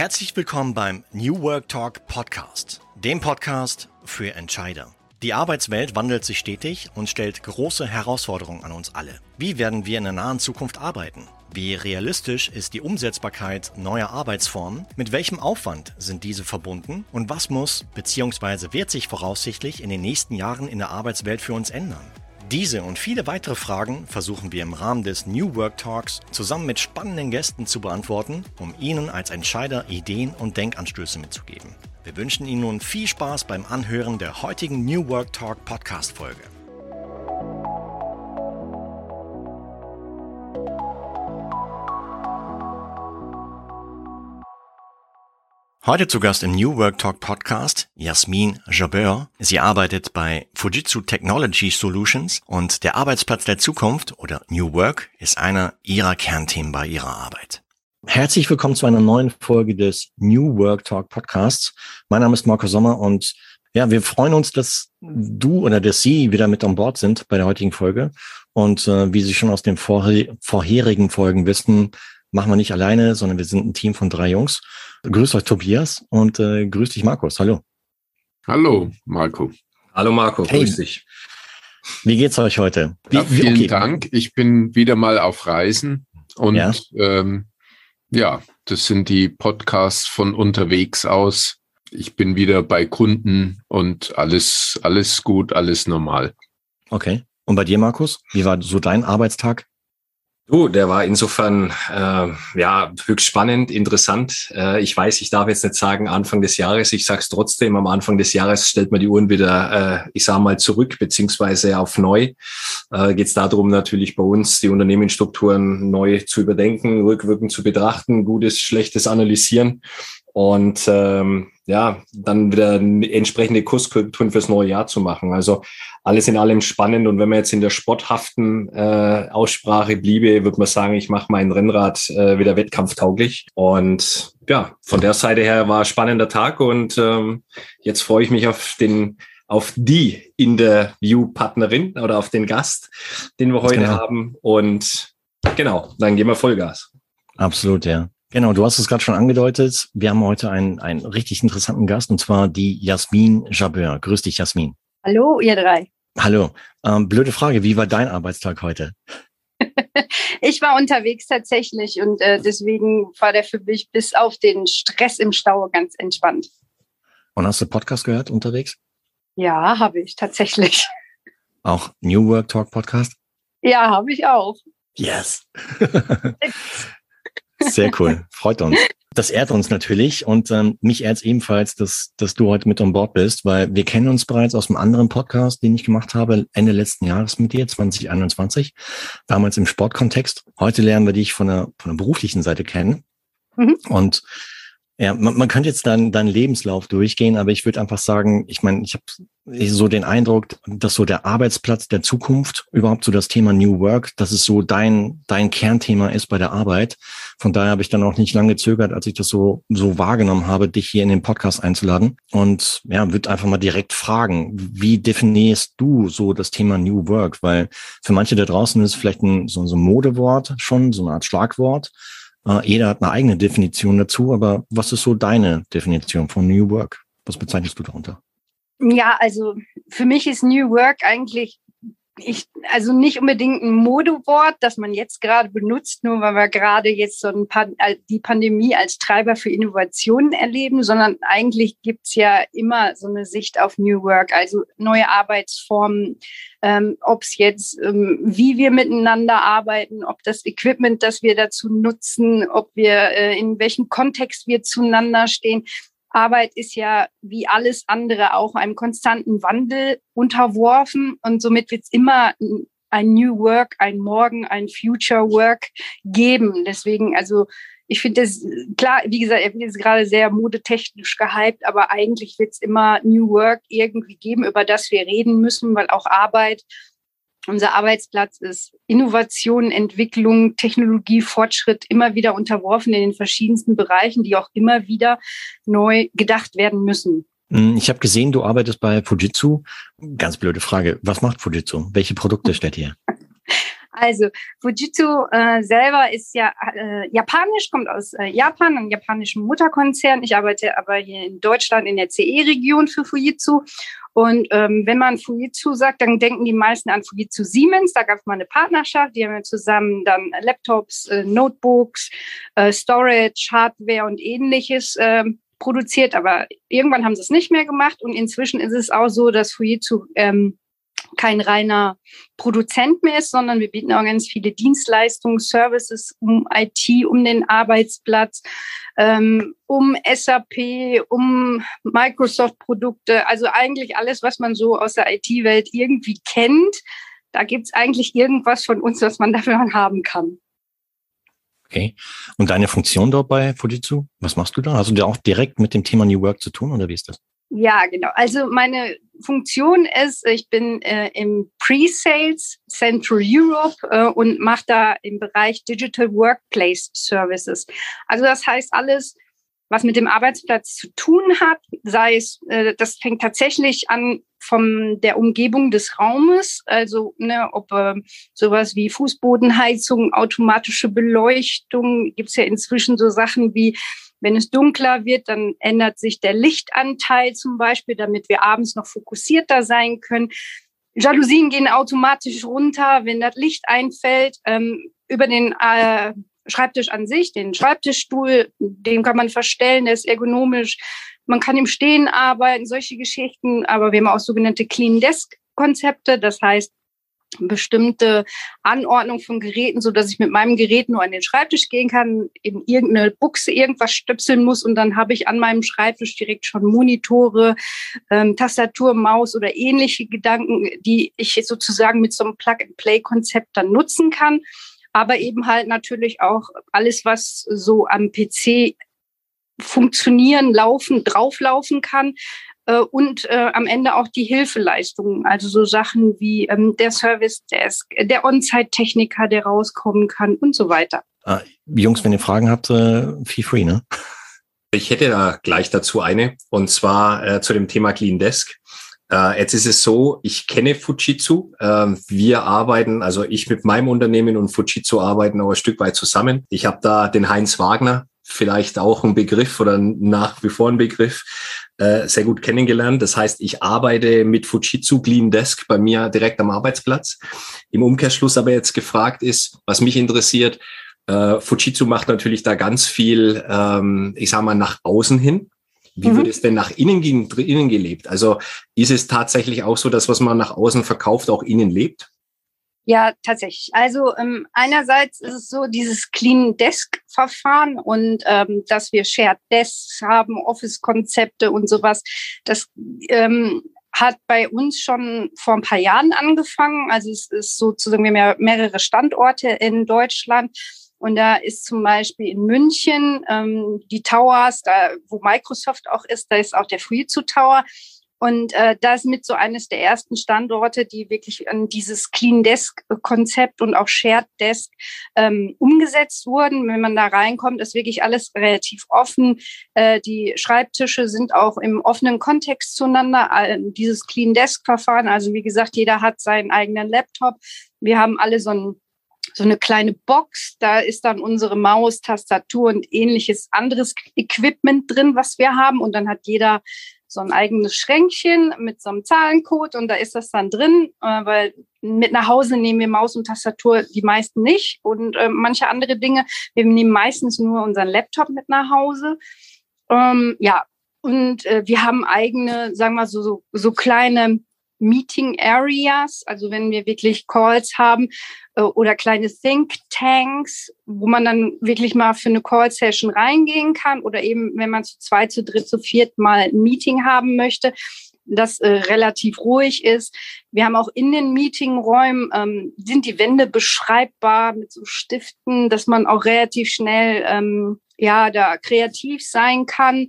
Herzlich willkommen beim New Work Talk Podcast, dem Podcast für Entscheider. Die Arbeitswelt wandelt sich stetig und stellt große Herausforderungen an uns alle. Wie werden wir in der nahen Zukunft arbeiten? Wie realistisch ist die Umsetzbarkeit neuer Arbeitsformen? Mit welchem Aufwand sind diese verbunden? Und was muss bzw. wird sich voraussichtlich in den nächsten Jahren in der Arbeitswelt für uns ändern? Diese und viele weitere Fragen versuchen wir im Rahmen des New Work Talks zusammen mit spannenden Gästen zu beantworten, um Ihnen als Entscheider Ideen und Denkanstöße mitzugeben. Wir wünschen Ihnen nun viel Spaß beim Anhören der heutigen New Work Talk Podcast Folge. Heute zu Gast im New Work Talk Podcast Jasmin Jabeur. Sie arbeitet bei Fujitsu Technology Solutions und der Arbeitsplatz der Zukunft oder New Work ist einer ihrer Kernthemen bei ihrer Arbeit. Herzlich willkommen zu einer neuen Folge des New Work Talk Podcasts. Mein Name ist Marco Sommer und ja, wir freuen uns, dass du oder dass Sie wieder mit an Bord sind bei der heutigen Folge. Und äh, wie Sie schon aus den vorher vorherigen Folgen wissen, machen wir nicht alleine, sondern wir sind ein Team von drei Jungs. Grüß euch Tobias und äh, grüß dich Markus. Hallo. Hallo Marco. Hallo Marco, hey. grüß dich. Wie geht's euch heute? Wie, ja, vielen okay. Dank. Ich bin wieder mal auf Reisen und ja. Ähm, ja, das sind die Podcasts von unterwegs aus. Ich bin wieder bei Kunden und alles, alles gut, alles normal. Okay. Und bei dir, Markus? Wie war so dein Arbeitstag? Du, der war insofern äh, ja höchst spannend, interessant. Äh, ich weiß, ich darf jetzt nicht sagen Anfang des Jahres. Ich sage es trotzdem. Am Anfang des Jahres stellt man die Uhren wieder, äh, ich sage mal zurück beziehungsweise auf neu. Äh, Geht es darum natürlich bei uns die Unternehmensstrukturen neu zu überdenken, rückwirkend zu betrachten, Gutes, Schlechtes analysieren und ähm, ja, dann wieder entsprechende Kurskorrekturen fürs neue Jahr zu machen. Also alles in allem spannend. Und wenn man jetzt in der sporthaften äh, Aussprache bliebe, würde man sagen, ich mache mein Rennrad äh, wieder wettkampftauglich. Und ja, von der Seite her war spannender Tag und ähm, jetzt freue ich mich auf den auf die Interview-Partnerin oder auf den Gast, den wir heute genau. haben. Und genau, dann gehen wir Vollgas. Absolut, ja. Genau, du hast es gerade schon angedeutet. Wir haben heute einen, einen richtig interessanten Gast und zwar die Jasmin Jabeur. Grüß dich, Jasmin. Hallo, ihr drei. Hallo. Ähm, blöde Frage, wie war dein Arbeitstag heute? ich war unterwegs tatsächlich und äh, deswegen war der für mich bis auf den Stress im Stau ganz entspannt. Und hast du Podcast gehört unterwegs? Ja, habe ich tatsächlich. Auch New Work Talk Podcast? Ja, habe ich auch. Yes. Sehr cool, freut uns. Das ehrt uns natürlich und ähm, mich ehrt es ebenfalls, dass, dass du heute mit an Bord bist, weil wir kennen uns bereits aus einem anderen Podcast, den ich gemacht habe, Ende letzten Jahres mit dir, 2021, damals im Sportkontext. Heute lernen wir dich von der, von der beruflichen Seite kennen. Mhm. Und ja, man, man könnte jetzt dann deinen Lebenslauf durchgehen, aber ich würde einfach sagen, ich meine, ich habe so den Eindruck, dass so der Arbeitsplatz der Zukunft, überhaupt so das Thema New Work, dass es so dein, dein Kernthema ist bei der Arbeit. Von daher habe ich dann auch nicht lange gezögert, als ich das so, so wahrgenommen habe, dich hier in den Podcast einzuladen. Und ja, würde einfach mal direkt fragen, wie definierst du so das Thema New Work? Weil für manche da draußen ist vielleicht ein, so, so ein Modewort schon, so eine Art Schlagwort. Äh, jeder hat eine eigene Definition dazu, aber was ist so deine Definition von New Work? Was bezeichnest du darunter? Ja, also für mich ist New Work eigentlich ich, also nicht unbedingt ein Modewort, das man jetzt gerade benutzt, nur weil wir gerade jetzt so ein paar, die Pandemie als Treiber für Innovationen erleben, sondern eigentlich gibt's ja immer so eine Sicht auf New Work, also neue Arbeitsformen, ähm, ob es jetzt, ähm, wie wir miteinander arbeiten, ob das Equipment, das wir dazu nutzen, ob wir äh, in welchem Kontext wir zueinander stehen. Arbeit ist ja wie alles andere auch einem konstanten Wandel unterworfen und somit wird es immer ein New Work, ein Morgen, ein Future Work geben. Deswegen, also ich finde das klar, wie gesagt, er wird jetzt gerade sehr modetechnisch gehypt, aber eigentlich wird es immer New Work irgendwie geben, über das wir reden müssen, weil auch Arbeit unser Arbeitsplatz ist Innovation, Entwicklung, Technologie, Fortschritt immer wieder unterworfen in den verschiedensten Bereichen, die auch immer wieder neu gedacht werden müssen. Hm, ich habe gesehen, du arbeitest bei Fujitsu. Ganz blöde Frage. Was macht Fujitsu? Welche Produkte stellt ihr? Also Fujitsu äh, selber ist ja äh, japanisch, kommt aus äh, Japan, einem japanischen Mutterkonzern. Ich arbeite aber hier in Deutschland in der CE-Region für Fujitsu. Und ähm, wenn man Fujitsu sagt, dann denken die meisten an Fujitsu Siemens. Da gab es mal eine Partnerschaft. Die haben ja zusammen dann Laptops, äh, Notebooks, äh, Storage, Hardware und ähnliches äh, produziert. Aber irgendwann haben sie es nicht mehr gemacht. Und inzwischen ist es auch so, dass Fujitsu ähm, kein reiner Produzent mehr ist, sondern wir bieten auch ganz viele Dienstleistungen, Services um IT, um den Arbeitsplatz, ähm, um SAP, um Microsoft-Produkte, also eigentlich alles, was man so aus der IT-Welt irgendwie kennt. Da gibt es eigentlich irgendwas von uns, was man dafür haben kann. Okay. Und deine Funktion dort bei Fujitsu, was machst du da? Hast du da auch direkt mit dem Thema New Work zu tun oder wie ist das? Ja, genau. Also meine Funktion ist, ich bin äh, im Pre-Sales Central Europe äh, und mache da im Bereich Digital Workplace Services. Also das heißt alles, was mit dem Arbeitsplatz zu tun hat, sei es, äh, das fängt tatsächlich an von der Umgebung des Raumes, also ne, ob äh, sowas wie Fußbodenheizung, automatische Beleuchtung, gibt's ja inzwischen so Sachen wie wenn es dunkler wird, dann ändert sich der Lichtanteil zum Beispiel, damit wir abends noch fokussierter sein können. Jalousien gehen automatisch runter, wenn das Licht einfällt. Ähm, über den äh, Schreibtisch an sich, den Schreibtischstuhl, den kann man verstellen, der ist ergonomisch. Man kann im Stehen arbeiten, solche Geschichten. Aber wir haben auch sogenannte Clean Desk Konzepte. Das heißt, bestimmte Anordnung von Geräten, so dass ich mit meinem Gerät nur an den Schreibtisch gehen kann, in irgendeine Buchse irgendwas stöpseln muss und dann habe ich an meinem Schreibtisch direkt schon Monitore, ähm, Tastatur, Maus oder ähnliche Gedanken, die ich sozusagen mit so einem Plug-and-Play-Konzept dann nutzen kann. Aber eben halt natürlich auch alles, was so am PC funktionieren, laufen, drauflaufen kann, und äh, am Ende auch die Hilfeleistungen, also so Sachen wie ähm, der Service Desk, der On-Site-Techniker, der rauskommen kann und so weiter. Ah, Jungs, wenn ihr Fragen habt, äh, feel free, ne? Ich hätte da gleich dazu eine, und zwar äh, zu dem Thema Clean Desk. Uh, jetzt ist es so, ich kenne Fujitsu. Uh, wir arbeiten, also ich mit meinem Unternehmen und Fujitsu arbeiten auch ein Stück weit zusammen. Ich habe da den Heinz Wagner, vielleicht auch ein Begriff oder nach wie vor ein Begriff, äh, sehr gut kennengelernt. Das heißt, ich arbeite mit Fujitsu Clean Desk bei mir direkt am Arbeitsplatz. Im Umkehrschluss aber jetzt gefragt ist, was mich interessiert, äh, Fujitsu macht natürlich da ganz viel, ähm, ich sage mal, nach außen hin. Wie mhm. wird es denn nach innen, innen gelebt? Also ist es tatsächlich auch so, dass was man nach außen verkauft, auch innen lebt? Ja, tatsächlich. Also ähm, einerseits ist es so dieses Clean Desk Verfahren und ähm, dass wir Shared Desks haben, Office-Konzepte und sowas. Das ähm, hat bei uns schon vor ein paar Jahren angefangen. Also es ist sozusagen, wir mehrere Standorte in Deutschland. Und da ist zum Beispiel in München ähm, die Towers, da wo Microsoft auch ist, da ist auch der Fujitsu Tower. Und äh, das mit so eines der ersten Standorte, die wirklich an dieses Clean Desk Konzept und auch Shared Desk ähm, umgesetzt wurden. Wenn man da reinkommt, ist wirklich alles relativ offen. Äh, die Schreibtische sind auch im offenen Kontext zueinander. Äh, dieses Clean Desk Verfahren, also wie gesagt, jeder hat seinen eigenen Laptop. Wir haben alle so ein so eine kleine Box, da ist dann unsere Maus, Tastatur und ähnliches anderes Equipment drin, was wir haben. Und dann hat jeder so ein eigenes Schränkchen mit so einem Zahlencode und da ist das dann drin, äh, weil mit nach Hause nehmen wir Maus und Tastatur die meisten nicht und äh, manche andere Dinge. Wir nehmen meistens nur unseren Laptop mit nach Hause. Ähm, ja, und äh, wir haben eigene, sagen wir so, so, so kleine Meeting Areas, also wenn wir wirklich Calls haben äh, oder kleine Think Tanks, wo man dann wirklich mal für eine Call Session reingehen kann oder eben, wenn man zu zwei, zu dritt, zu viert mal ein Meeting haben möchte, das äh, relativ ruhig ist. Wir haben auch in den Meetingräumen ähm, sind die Wände beschreibbar mit so Stiften, dass man auch relativ schnell ähm, ja da kreativ sein kann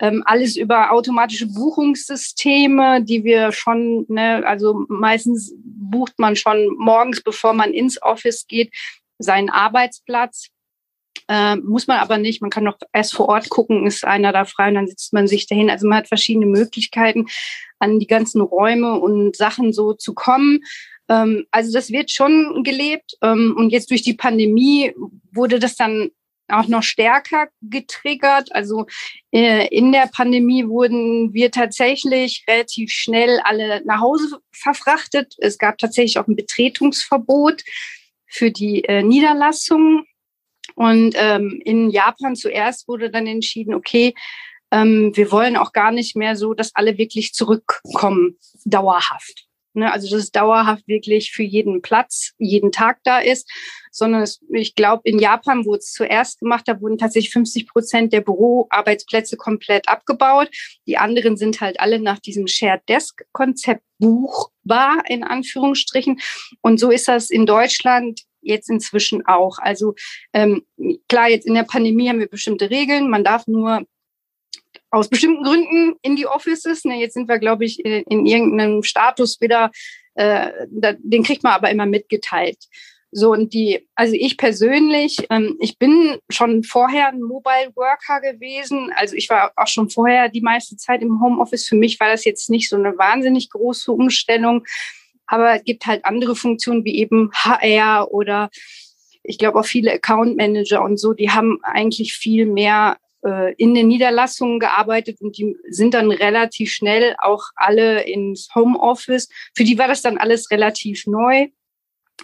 ähm, alles über automatische Buchungssysteme, die wir schon, ne, also meistens bucht man schon morgens, bevor man ins Office geht, seinen Arbeitsplatz. Äh, muss man aber nicht. Man kann noch erst vor Ort gucken, ist einer da frei und dann sitzt man sich dahin. Also man hat verschiedene Möglichkeiten, an die ganzen Räume und Sachen so zu kommen. Ähm, also das wird schon gelebt. Ähm, und jetzt durch die Pandemie wurde das dann auch noch stärker getriggert. Also äh, in der Pandemie wurden wir tatsächlich relativ schnell alle nach Hause verfrachtet. Es gab tatsächlich auch ein Betretungsverbot für die äh, Niederlassungen. Und ähm, in Japan zuerst wurde dann entschieden, okay, ähm, wir wollen auch gar nicht mehr so, dass alle wirklich zurückkommen, dauerhaft. Ne? Also dass es dauerhaft wirklich für jeden Platz, jeden Tag da ist, sondern es, ich glaube, in Japan wurde es zuerst gemacht, da wurden tatsächlich 50 Prozent der Büroarbeitsplätze komplett abgebaut. Die anderen sind halt alle nach diesem Shared Desk Konzept buchbar, in Anführungsstrichen. Und so ist das in Deutschland jetzt inzwischen auch. Also ähm, klar, jetzt in der Pandemie haben wir bestimmte Regeln. Man darf nur aus bestimmten Gründen in die Offices. Ne, jetzt sind wir, glaube ich, in, in, irgendeinem Status wieder, äh, da, den kriegt man aber immer mitgeteilt. So, und die, also ich persönlich, ähm, ich bin schon vorher ein Mobile Worker gewesen. Also ich war auch schon vorher die meiste Zeit im Homeoffice. Für mich war das jetzt nicht so eine wahnsinnig große Umstellung. Aber es gibt halt andere Funktionen wie eben HR oder ich glaube auch viele Account Manager und so, die haben eigentlich viel mehr äh, in den Niederlassungen gearbeitet und die sind dann relativ schnell auch alle ins Homeoffice. Für die war das dann alles relativ neu.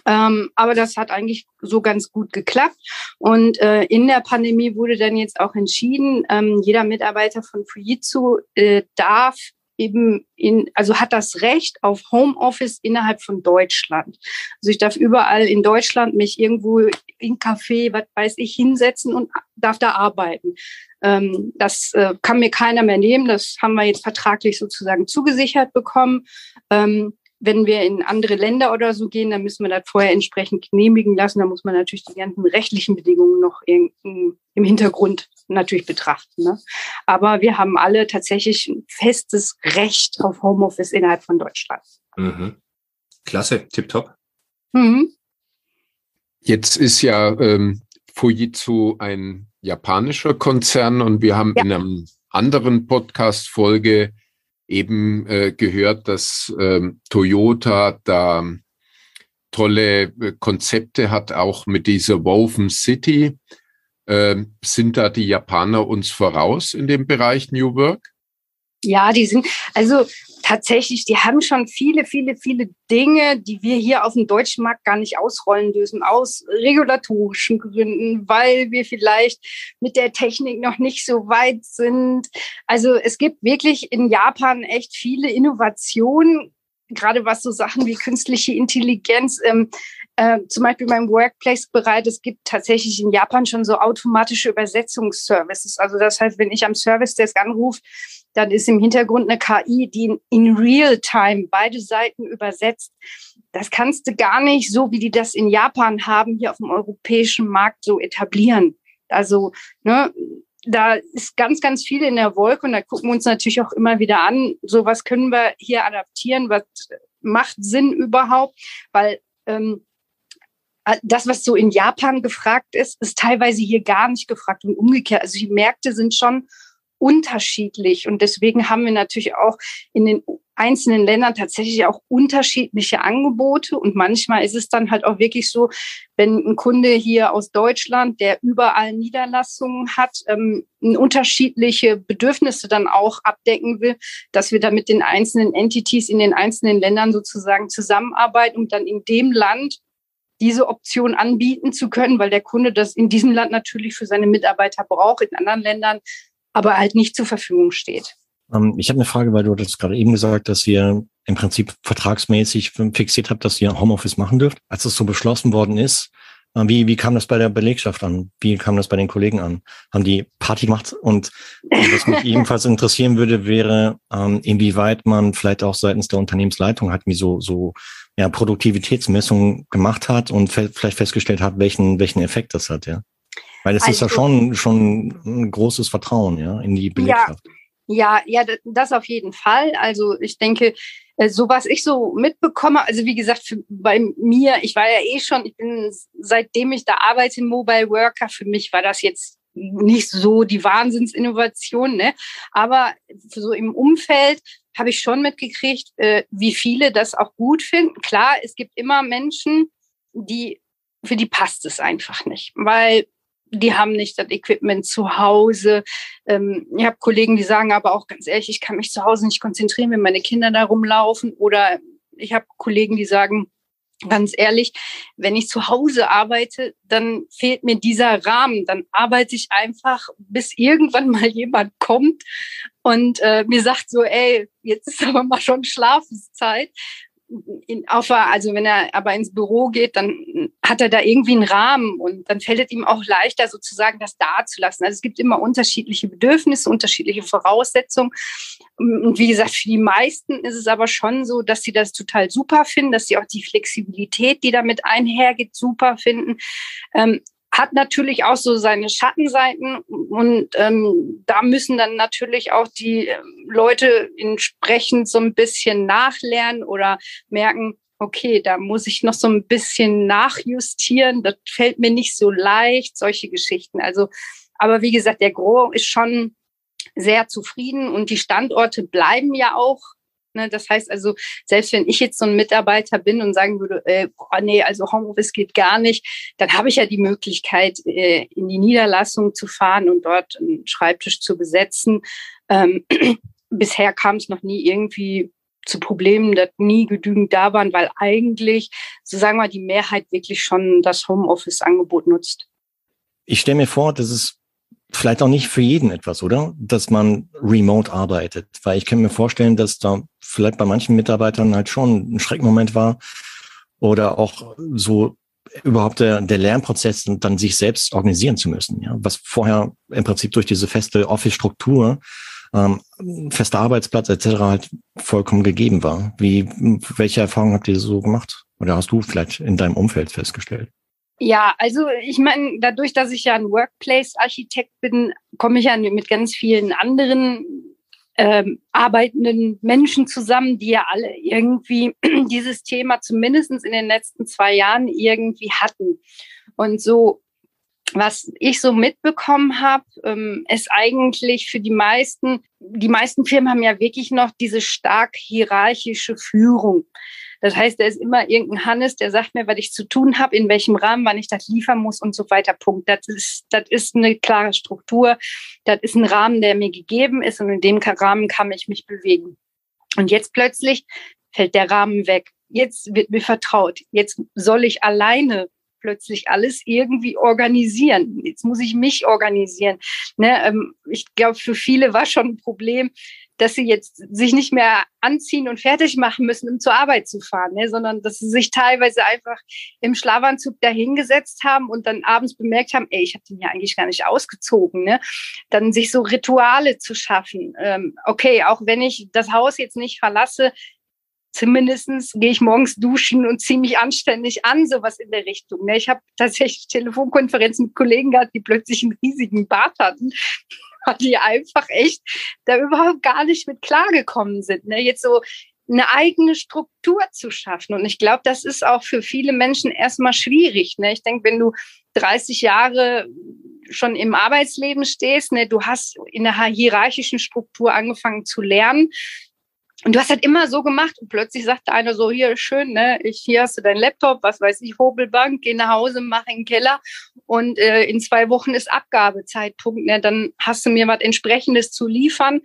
Ähm, aber das hat eigentlich so ganz gut geklappt. Und äh, in der Pandemie wurde dann jetzt auch entschieden, ähm, jeder Mitarbeiter von Fujitsu äh, darf eben in, also hat das Recht auf Homeoffice innerhalb von Deutschland. Also ich darf überall in Deutschland mich irgendwo in Café, was weiß ich, hinsetzen und darf da arbeiten. Ähm, das äh, kann mir keiner mehr nehmen. Das haben wir jetzt vertraglich sozusagen zugesichert bekommen. Ähm, wenn wir in andere Länder oder so gehen, dann müssen wir das vorher entsprechend genehmigen lassen. Da muss man natürlich die ganzen rechtlichen Bedingungen noch im Hintergrund natürlich betrachten. Ne? Aber wir haben alle tatsächlich ein festes Recht auf Homeoffice innerhalb von Deutschland. Mhm. Klasse, tipptopp. Mhm. Jetzt ist ja ähm, Fujitsu ein japanischer Konzern und wir haben ja. in einem anderen Podcast-Folge eben äh, gehört, dass ähm, Toyota da tolle äh, Konzepte hat, auch mit dieser Woven City. Ähm, sind da die Japaner uns voraus in dem Bereich New Work? Ja, die sind, also tatsächlich, die haben schon viele, viele, viele Dinge, die wir hier auf dem deutschen Markt gar nicht ausrollen dürfen, aus regulatorischen Gründen, weil wir vielleicht mit der Technik noch nicht so weit sind. Also es gibt wirklich in Japan echt viele Innovationen, gerade was so Sachen wie künstliche Intelligenz, ähm, äh, zum Beispiel beim Workplace-Bereich, es gibt tatsächlich in Japan schon so automatische Übersetzungsservices. Also das heißt, wenn ich am Service Desk anrufe, dann ist im Hintergrund eine KI, die in Real-Time beide Seiten übersetzt. Das kannst du gar nicht so, wie die das in Japan haben, hier auf dem europäischen Markt so etablieren. Also, ne, da ist ganz, ganz viel in der Wolke und da gucken wir uns natürlich auch immer wieder an, so was können wir hier adaptieren, was macht Sinn überhaupt, weil ähm, das, was so in Japan gefragt ist, ist teilweise hier gar nicht gefragt und umgekehrt. Also die Märkte sind schon unterschiedlich. Und deswegen haben wir natürlich auch in den einzelnen Ländern tatsächlich auch unterschiedliche Angebote. Und manchmal ist es dann halt auch wirklich so, wenn ein Kunde hier aus Deutschland, der überall Niederlassungen hat, ähm, unterschiedliche Bedürfnisse dann auch abdecken will, dass wir da mit den einzelnen Entities in den einzelnen Ländern sozusagen zusammenarbeiten, um dann in dem Land diese Option anbieten zu können, weil der Kunde das in diesem Land natürlich für seine Mitarbeiter braucht, in anderen Ländern aber halt nicht zur Verfügung steht. Ähm, ich habe eine Frage, weil du das gerade eben gesagt, dass ihr im Prinzip vertragsmäßig fixiert habt, dass ihr Homeoffice machen dürft. Als das so beschlossen worden ist, äh, wie, wie kam das bei der Belegschaft an? Wie kam das bei den Kollegen an? Haben die Party gemacht? Und was mich ebenfalls interessieren würde, wäre, ähm, inwieweit man vielleicht auch seitens der Unternehmensleitung hat, wie so, so ja, Produktivitätsmessungen gemacht hat und vielleicht festgestellt hat, welchen, welchen Effekt das hat, ja. Weil es also, ist ja also schon, schon ein großes Vertrauen, ja, in die Belegschaft. Ja, ja, ja, das auf jeden Fall. Also ich denke, äh, so was ich so mitbekomme, also wie gesagt, für, bei mir, ich war ja eh schon, ich bin seitdem ich da arbeite, Mobile Worker, für mich war das jetzt nicht so die Wahnsinnsinnovation, ne? aber so im Umfeld habe ich schon mitgekriegt, äh, wie viele das auch gut finden. Klar, es gibt immer Menschen, die für die passt es einfach nicht, weil die haben nicht das Equipment zu Hause. Ähm, ich habe Kollegen, die sagen aber auch ganz ehrlich, ich kann mich zu Hause nicht konzentrieren, wenn meine Kinder da rumlaufen. Oder ich habe Kollegen, die sagen, ganz ehrlich, wenn ich zu Hause arbeite, dann fehlt mir dieser Rahmen. Dann arbeite ich einfach, bis irgendwann mal jemand kommt und äh, mir sagt so, ey, jetzt ist aber mal schon Schlafenszeit in, auf, also wenn er aber ins Büro geht, dann hat er da irgendwie einen Rahmen und dann fällt es ihm auch leichter, sozusagen das dazulassen. Also es gibt immer unterschiedliche Bedürfnisse, unterschiedliche Voraussetzungen. Und wie gesagt, für die meisten ist es aber schon so, dass sie das total super finden, dass sie auch die Flexibilität, die damit einhergeht, super finden. Ähm, hat natürlich auch so seine Schattenseiten und ähm, da müssen dann natürlich auch die ähm, Leute entsprechend so ein bisschen nachlernen oder merken, okay, da muss ich noch so ein bisschen nachjustieren, das fällt mir nicht so leicht, solche Geschichten. Also, aber wie gesagt, der Gro ist schon sehr zufrieden und die Standorte bleiben ja auch Ne? Das heißt also, selbst wenn ich jetzt so ein Mitarbeiter bin und sagen würde, äh, oh nee, also Homeoffice geht gar nicht, dann habe ich ja die Möglichkeit, äh, in die Niederlassung zu fahren und dort einen Schreibtisch zu besetzen. Ähm, bisher kam es noch nie irgendwie zu Problemen, dass nie genügend da waren, weil eigentlich, so sagen wir, die Mehrheit wirklich schon das Homeoffice-Angebot nutzt. Ich stelle mir vor, dass es vielleicht auch nicht für jeden etwas, oder? Dass man remote arbeitet. Weil ich kann mir vorstellen, dass da vielleicht bei manchen Mitarbeitern halt schon ein Schreckmoment war oder auch so überhaupt der, der Lernprozess dann sich selbst organisieren zu müssen. Ja? Was vorher im Prinzip durch diese feste Office-Struktur, ähm, fester Arbeitsplatz etc. halt vollkommen gegeben war. Wie, welche Erfahrungen habt ihr so gemacht? Oder hast du vielleicht in deinem Umfeld festgestellt? Ja, also ich meine, dadurch, dass ich ja ein Workplace-Architekt bin, komme ich ja mit ganz vielen anderen ähm, arbeitenden Menschen zusammen, die ja alle irgendwie dieses Thema zumindest in den letzten zwei Jahren irgendwie hatten. Und so, was ich so mitbekommen habe, ähm, ist eigentlich für die meisten, die meisten Firmen haben ja wirklich noch diese stark hierarchische Führung. Das heißt, da ist immer irgendein Hannes, der sagt mir, was ich zu tun habe, in welchem Rahmen, wann ich das liefern muss und so weiter. Punkt. Das ist, das ist eine klare Struktur. Das ist ein Rahmen, der mir gegeben ist und in dem Rahmen kann ich mich bewegen. Und jetzt plötzlich fällt der Rahmen weg. Jetzt wird mir vertraut. Jetzt soll ich alleine plötzlich alles irgendwie organisieren. Jetzt muss ich mich organisieren. Ne, ähm, ich glaube, für viele war schon ein Problem, dass sie jetzt sich nicht mehr anziehen und fertig machen müssen, um zur Arbeit zu fahren, ne? sondern dass sie sich teilweise einfach im Schlafanzug dahingesetzt haben und dann abends bemerkt haben, ey, ich habe den ja eigentlich gar nicht ausgezogen. Ne? Dann sich so Rituale zu schaffen. Ähm, okay, auch wenn ich das Haus jetzt nicht verlasse, zumindestens gehe ich morgens duschen und ziehe mich anständig an, sowas in der Richtung. Ne? Ich habe tatsächlich Telefonkonferenzen mit Kollegen gehabt, die plötzlich einen riesigen Bart hatten die einfach echt da überhaupt gar nicht mit klargekommen sind. Ne? Jetzt so eine eigene Struktur zu schaffen. Und ich glaube, das ist auch für viele Menschen erstmal schwierig. Ne? Ich denke, wenn du 30 Jahre schon im Arbeitsleben stehst, ne, du hast in einer hierarchischen Struktur angefangen zu lernen, und du hast halt immer so gemacht und plötzlich sagte einer so, hier, schön, ne, ich, hier hast du dein Laptop, was weiß ich, Hobelbank, geh nach Hause, mach in den Keller und äh, in zwei Wochen ist Abgabezeitpunkt, ne, dann hast du mir was entsprechendes zu liefern.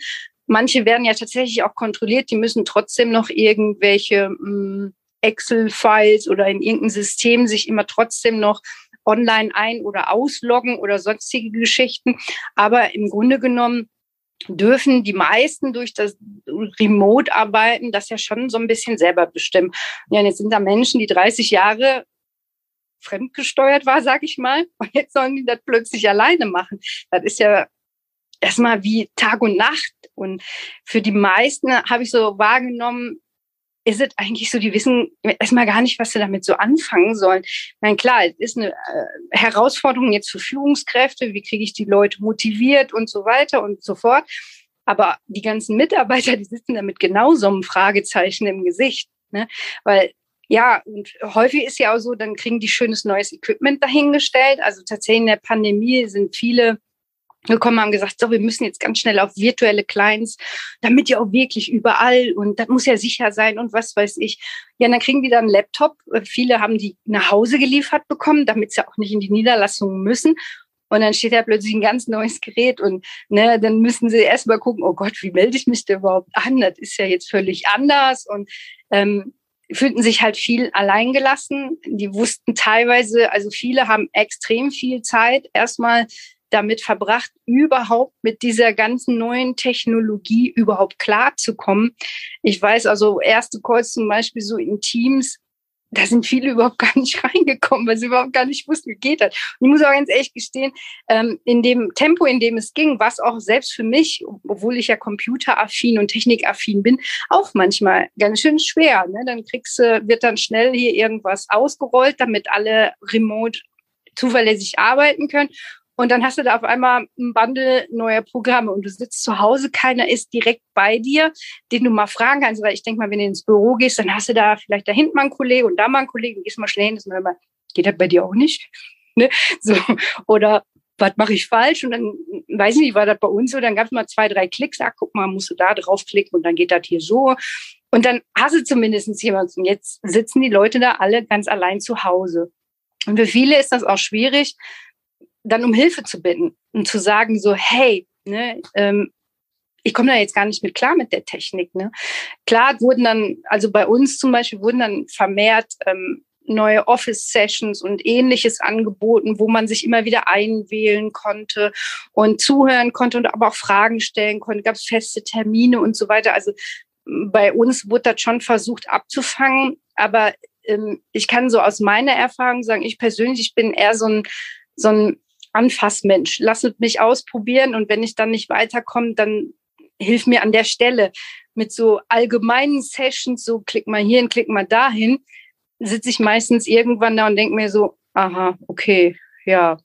Manche werden ja tatsächlich auch kontrolliert, die müssen trotzdem noch irgendwelche hm, Excel-Files oder in irgendein System sich immer trotzdem noch online ein- oder ausloggen oder sonstige Geschichten. Aber im Grunde genommen dürfen die meisten durch das Remote-Arbeiten das ja schon so ein bisschen selber bestimmen. Ja, und jetzt sind da Menschen, die 30 Jahre fremdgesteuert war, sag ich mal, und jetzt sollen die das plötzlich alleine machen. Das ist ja erstmal wie Tag und Nacht. Und für die meisten habe ich so wahrgenommen, ist es eigentlich so, die wissen erstmal gar nicht, was sie damit so anfangen sollen. Meine, klar, es ist eine äh, Herausforderung jetzt für Führungskräfte, wie kriege ich die Leute motiviert und so weiter und so fort. Aber die ganzen Mitarbeiter, die sitzen da mit genau so einem Fragezeichen im Gesicht. Ne? Weil ja, und häufig ist ja auch so, dann kriegen die schönes neues Equipment dahingestellt. Also tatsächlich in der Pandemie sind viele gekommen haben gesagt, so, wir müssen jetzt ganz schnell auf virtuelle Clients, damit ja auch wirklich überall und das muss ja sicher sein und was weiß ich. Ja, dann kriegen die dann einen Laptop. Viele haben die nach Hause geliefert bekommen, damit sie auch nicht in die Niederlassungen müssen. Und dann steht da plötzlich ein ganz neues Gerät und ne, dann müssen sie erstmal gucken, oh Gott, wie melde ich mich da überhaupt an? Das ist ja jetzt völlig anders. Und ähm, fühlten sich halt viel alleingelassen. Die wussten teilweise, also viele haben extrem viel Zeit erstmal damit verbracht, überhaupt mit dieser ganzen neuen Technologie überhaupt klarzukommen. Ich weiß also, erste Calls zum Beispiel so in Teams, da sind viele überhaupt gar nicht reingekommen, weil sie überhaupt gar nicht wussten, wie geht das. Und ich muss auch ganz ehrlich gestehen, ähm, in dem Tempo, in dem es ging, war es auch selbst für mich, obwohl ich ja computeraffin und technikaffin bin, auch manchmal ganz schön schwer. Ne? Dann kriegst du, wird dann schnell hier irgendwas ausgerollt, damit alle remote zuverlässig arbeiten können. Und dann hast du da auf einmal ein Bundle neuer Programme und du sitzt zu Hause, keiner ist direkt bei dir, den du mal fragen kannst. Weil ich denke mal, wenn du ins Büro gehst, dann hast du da vielleicht da hinten mal einen Kollegen und da mal einen Kollegen, gehst mal schnell hin, das ist immer, geht das bei dir auch nicht? ne? So. Oder was mache ich falsch? Und dann, weiß ich nicht, war das bei uns so, dann gab es mal zwei, drei Klicks, ach, guck mal, musst du da draufklicken und dann geht das hier so. Und dann hast du zumindest jemanden. Und jetzt sitzen die Leute da alle ganz allein zu Hause. Und für viele ist das auch schwierig, dann um Hilfe zu bitten und zu sagen so, hey, ne, ähm, ich komme da jetzt gar nicht mit klar mit der Technik. Ne? Klar wurden dann, also bei uns zum Beispiel wurden dann vermehrt ähm, neue Office-Sessions und ähnliches angeboten, wo man sich immer wieder einwählen konnte und zuhören konnte und aber auch Fragen stellen konnte. Gab es feste Termine und so weiter. Also bei uns wurde das schon versucht abzufangen, aber ähm, ich kann so aus meiner Erfahrung sagen, ich persönlich ich bin eher so ein so ein Anfassmensch. Lasst mich ausprobieren und wenn ich dann nicht weiterkomme, dann hilf mir an der Stelle. Mit so allgemeinen Sessions, so klick mal hier und klick mal dahin, sitze ich meistens irgendwann da und denke mir so, aha, okay, ja,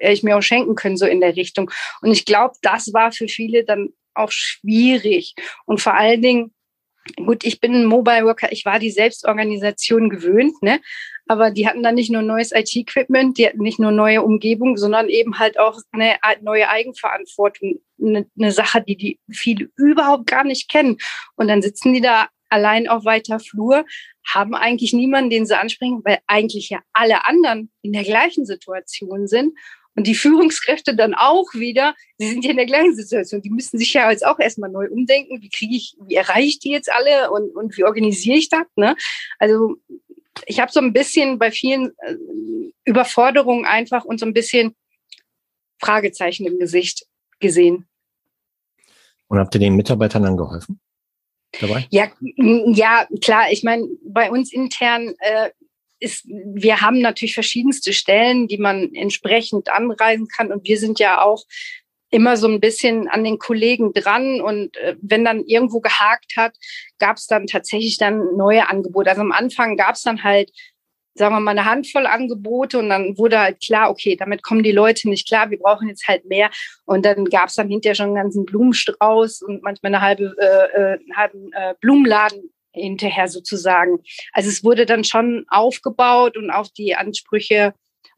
hätte ich mir auch schenken können, so in der Richtung. Und ich glaube, das war für viele dann auch schwierig. Und vor allen Dingen, gut, ich bin ein Mobile Worker, ich war die Selbstorganisation gewöhnt, ne? Aber die hatten dann nicht nur neues IT-Equipment, die hatten nicht nur neue Umgebung, sondern eben halt auch eine neue Eigenverantwortung. Eine, eine Sache, die die viele überhaupt gar nicht kennen. Und dann sitzen die da allein auf weiter Flur, haben eigentlich niemanden, den sie ansprechen, weil eigentlich ja alle anderen in der gleichen Situation sind. Und die Führungskräfte dann auch wieder, sie sind ja in der gleichen Situation. Die müssen sich ja jetzt auch erstmal neu umdenken. Wie kriege ich, wie erreiche ich die jetzt alle und, und wie organisiere ich das? Ne? Also ich habe so ein bisschen bei vielen äh, Überforderungen einfach und so ein bisschen Fragezeichen im Gesicht gesehen. Und habt ihr den Mitarbeitern dann geholfen? Dabei? Ja, ja, klar. Ich meine, bei uns intern äh, ist, wir haben natürlich verschiedenste Stellen, die man entsprechend anreisen kann. Und wir sind ja auch immer so ein bisschen an den Kollegen dran und äh, wenn dann irgendwo gehakt hat, gab es dann tatsächlich dann neue Angebote. Also am Anfang gab es dann halt, sagen wir mal, eine Handvoll Angebote und dann wurde halt klar, okay, damit kommen die Leute nicht klar, wir brauchen jetzt halt mehr. Und dann gab es dann hinterher schon einen ganzen Blumenstrauß und manchmal eine halbe, äh, äh einen halben äh, Blumenladen hinterher sozusagen. Also es wurde dann schon aufgebaut und auf die Ansprüche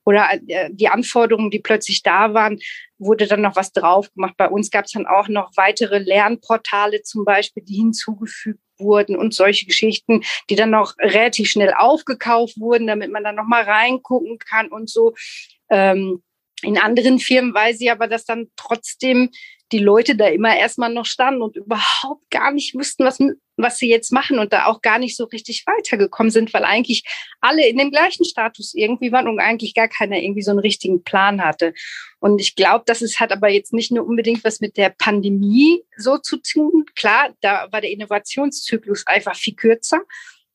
oder äh, die Anforderungen, die plötzlich da waren, wurde dann noch was drauf gemacht. Bei uns gab es dann auch noch weitere Lernportale zum Beispiel, die hinzugefügt wurden und solche Geschichten, die dann noch relativ schnell aufgekauft wurden, damit man dann noch mal reingucken kann und so. Ähm, in anderen Firmen weiß ich aber, dass dann trotzdem die Leute da immer erstmal noch standen und überhaupt gar nicht wussten, was, was sie jetzt machen und da auch gar nicht so richtig weitergekommen sind, weil eigentlich alle in dem gleichen Status irgendwie waren und eigentlich gar keiner irgendwie so einen richtigen Plan hatte. Und ich glaube, das ist, hat aber jetzt nicht nur unbedingt was mit der Pandemie so zu tun. Klar, da war der Innovationszyklus einfach viel kürzer.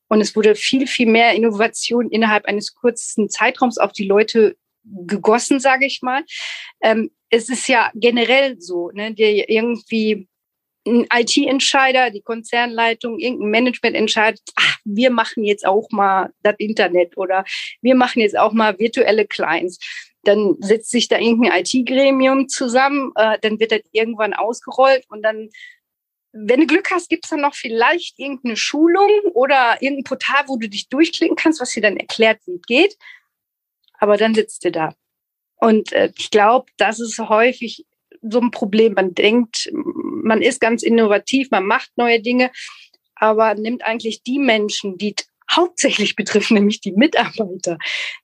Und es wurde viel, viel mehr Innovation innerhalb eines kurzen Zeitraums auf die Leute gegossen, sage ich mal. Ähm, es ist ja generell so, ne, der irgendwie ein IT-Entscheider, die Konzernleitung, irgendein Management entscheidet, ach, wir machen jetzt auch mal das Internet oder wir machen jetzt auch mal virtuelle Clients. Dann setzt sich da irgendein IT-Gremium zusammen, äh, dann wird das irgendwann ausgerollt und dann, wenn du Glück hast, gibt es dann noch vielleicht irgendeine Schulung oder irgendein Portal, wo du dich durchklicken kannst, was dir dann erklärt, wie es geht. Aber dann sitzt du da. Und äh, ich glaube, das ist häufig so ein Problem. Man denkt, man ist ganz innovativ, man macht neue Dinge, aber nimmt eigentlich die Menschen, die hauptsächlich betreffen, nämlich die Mitarbeiter,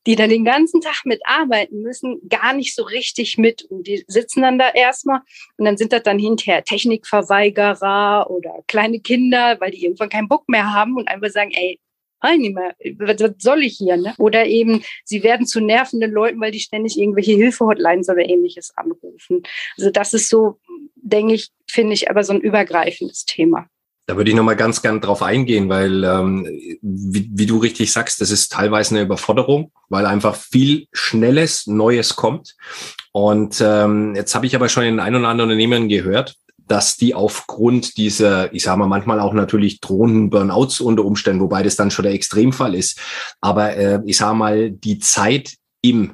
die dann den ganzen Tag mitarbeiten müssen, gar nicht so richtig mit. Und die sitzen dann da erstmal und dann sind das dann hinterher Technikverweigerer oder kleine Kinder, weil die irgendwann keinen Bock mehr haben und einfach sagen, ey, Teilnehmer, was soll ich hier? Ne? Oder eben, sie werden zu nervenden Leuten, weil die ständig irgendwelche Hilfehotlines oder ähnliches anrufen. Also das ist so, denke ich, finde ich aber so ein übergreifendes Thema. Da würde ich nochmal ganz gern drauf eingehen, weil, ähm, wie, wie, du richtig sagst, das ist teilweise eine Überforderung, weil einfach viel Schnelles, Neues kommt. Und ähm, jetzt habe ich aber schon in ein oder anderen Unternehmen gehört, dass die aufgrund dieser, ich sage mal manchmal auch natürlich drohenden Burnouts unter Umständen, wobei das dann schon der Extremfall ist, aber äh, ich sage mal die Zeit im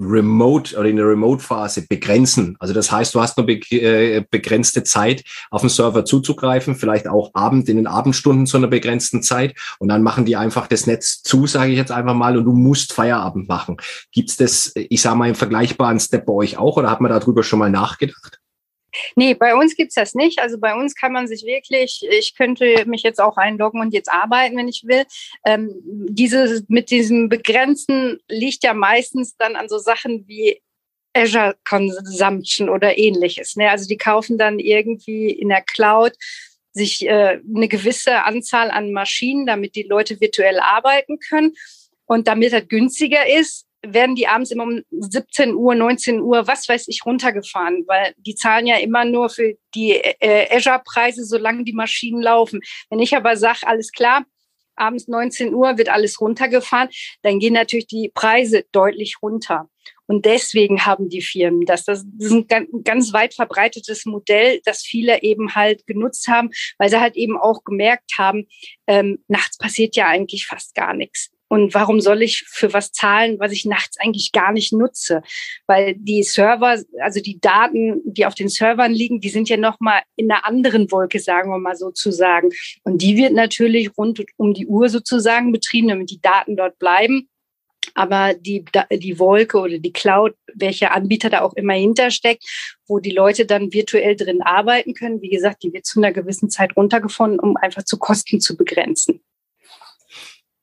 Remote oder in der Remote-Phase begrenzen. Also das heißt, du hast nur äh, begrenzte Zeit, auf den Server zuzugreifen, vielleicht auch Abend in den Abendstunden zu einer begrenzten Zeit und dann machen die einfach das Netz zu, sage ich jetzt einfach mal, und du musst Feierabend machen. Gibt's das, ich sage mal, im vergleichbaren Step bei euch auch oder hat man darüber schon mal nachgedacht? Nee, bei uns gibt's das nicht. Also bei uns kann man sich wirklich, ich könnte mich jetzt auch einloggen und jetzt arbeiten, wenn ich will. Ähm, diese, mit diesem Begrenzten liegt ja meistens dann an so Sachen wie Azure Consumption oder ähnliches. Ne? Also die kaufen dann irgendwie in der Cloud sich äh, eine gewisse Anzahl an Maschinen, damit die Leute virtuell arbeiten können. Und damit das günstiger ist, werden die abends immer um 17 Uhr, 19 Uhr, was weiß ich, runtergefahren, weil die zahlen ja immer nur für die äh, Azure-Preise, solange die Maschinen laufen. Wenn ich aber sage, alles klar, abends 19 Uhr wird alles runtergefahren, dann gehen natürlich die Preise deutlich runter. Und deswegen haben die Firmen das. Das ist ein ganz weit verbreitetes Modell, das viele eben halt genutzt haben, weil sie halt eben auch gemerkt haben, ähm, nachts passiert ja eigentlich fast gar nichts. Und warum soll ich für was zahlen, was ich nachts eigentlich gar nicht nutze? Weil die Server, also die Daten, die auf den Servern liegen, die sind ja nochmal in einer anderen Wolke, sagen wir mal sozusagen. Und die wird natürlich rund um die Uhr sozusagen betrieben, damit die Daten dort bleiben. Aber die, die Wolke oder die Cloud, welcher Anbieter da auch immer hintersteckt, wo die Leute dann virtuell drin arbeiten können, wie gesagt, die wird zu einer gewissen Zeit runtergefunden, um einfach zu Kosten zu begrenzen.